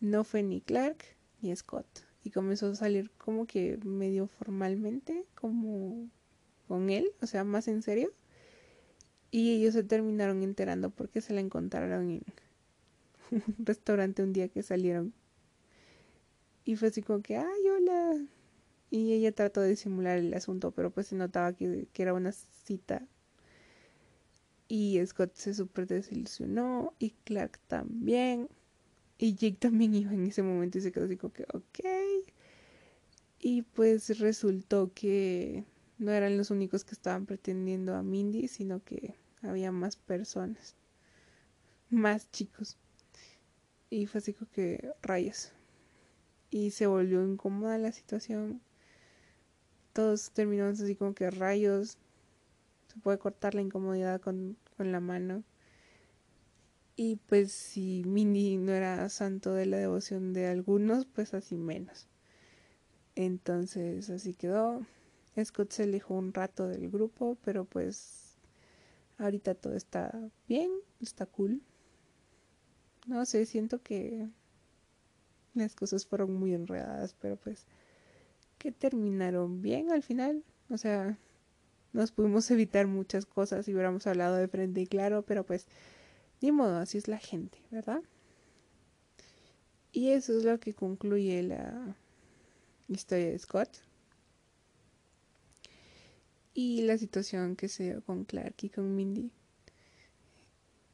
no fue ni Clark ni Scott. Y comenzó a salir como que medio formalmente, como con él, o sea, más en serio. Y ellos se terminaron enterando porque se la encontraron en un restaurante un día que salieron. Y fue así como que, ay, hola. Y ella trató de disimular el asunto, pero pues se notaba que, que era una cita y Scott se súper desilusionó. Y Clark también. Y Jake también iba en ese momento y se quedó así como que, ok. Y pues resultó que no eran los únicos que estaban pretendiendo a Mindy, sino que había más personas. Más chicos. Y fue así como que rayos. Y se volvió incómoda la situación. Todos terminamos así como que rayos se puede cortar la incomodidad con, con la mano. Y pues si Mindy no era santo de la devoción de algunos, pues así menos. Entonces así quedó. Scott se alejó un rato del grupo, pero pues ahorita todo está bien, está cool. No sé, siento que las cosas fueron muy enredadas, pero pues que terminaron bien al final. O sea, nos pudimos evitar muchas cosas si hubiéramos hablado de frente y claro, pero pues ni modo, así es la gente, ¿verdad? Y eso es lo que concluye la historia de Scott. Y la situación que se dio con Clark y con Mindy.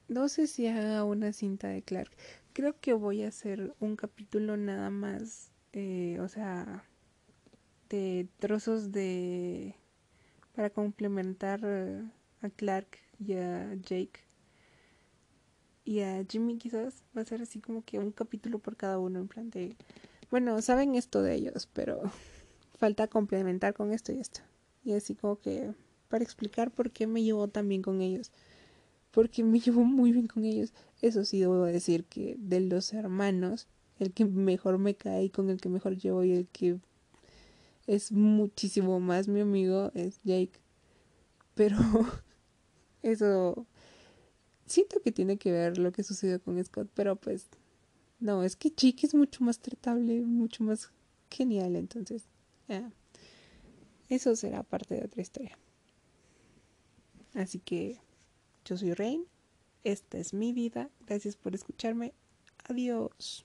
No sé si haga una cinta de Clark. Creo que voy a hacer un capítulo nada más, eh, o sea, de trozos de para complementar eh, a Clark y a Jake. Y a Jimmy quizás va a ser así como que un capítulo por cada uno en plan de bueno saben esto de ellos pero (laughs) falta complementar con esto y esto. Y así como que para explicar por qué me llevo tan bien con ellos. Porque me (laughs) llevo muy bien con ellos. Eso sí debo decir que de los hermanos el que mejor me cae y con el que mejor llevo y el que es muchísimo más mi amigo, es Jake. Pero (laughs) eso siento que tiene que ver lo que sucedió con Scott, pero pues no, es que Jake es mucho más tratable, mucho más genial, entonces eso será parte de otra historia. Así que yo soy Rain, esta es mi vida, gracias por escucharme, adiós.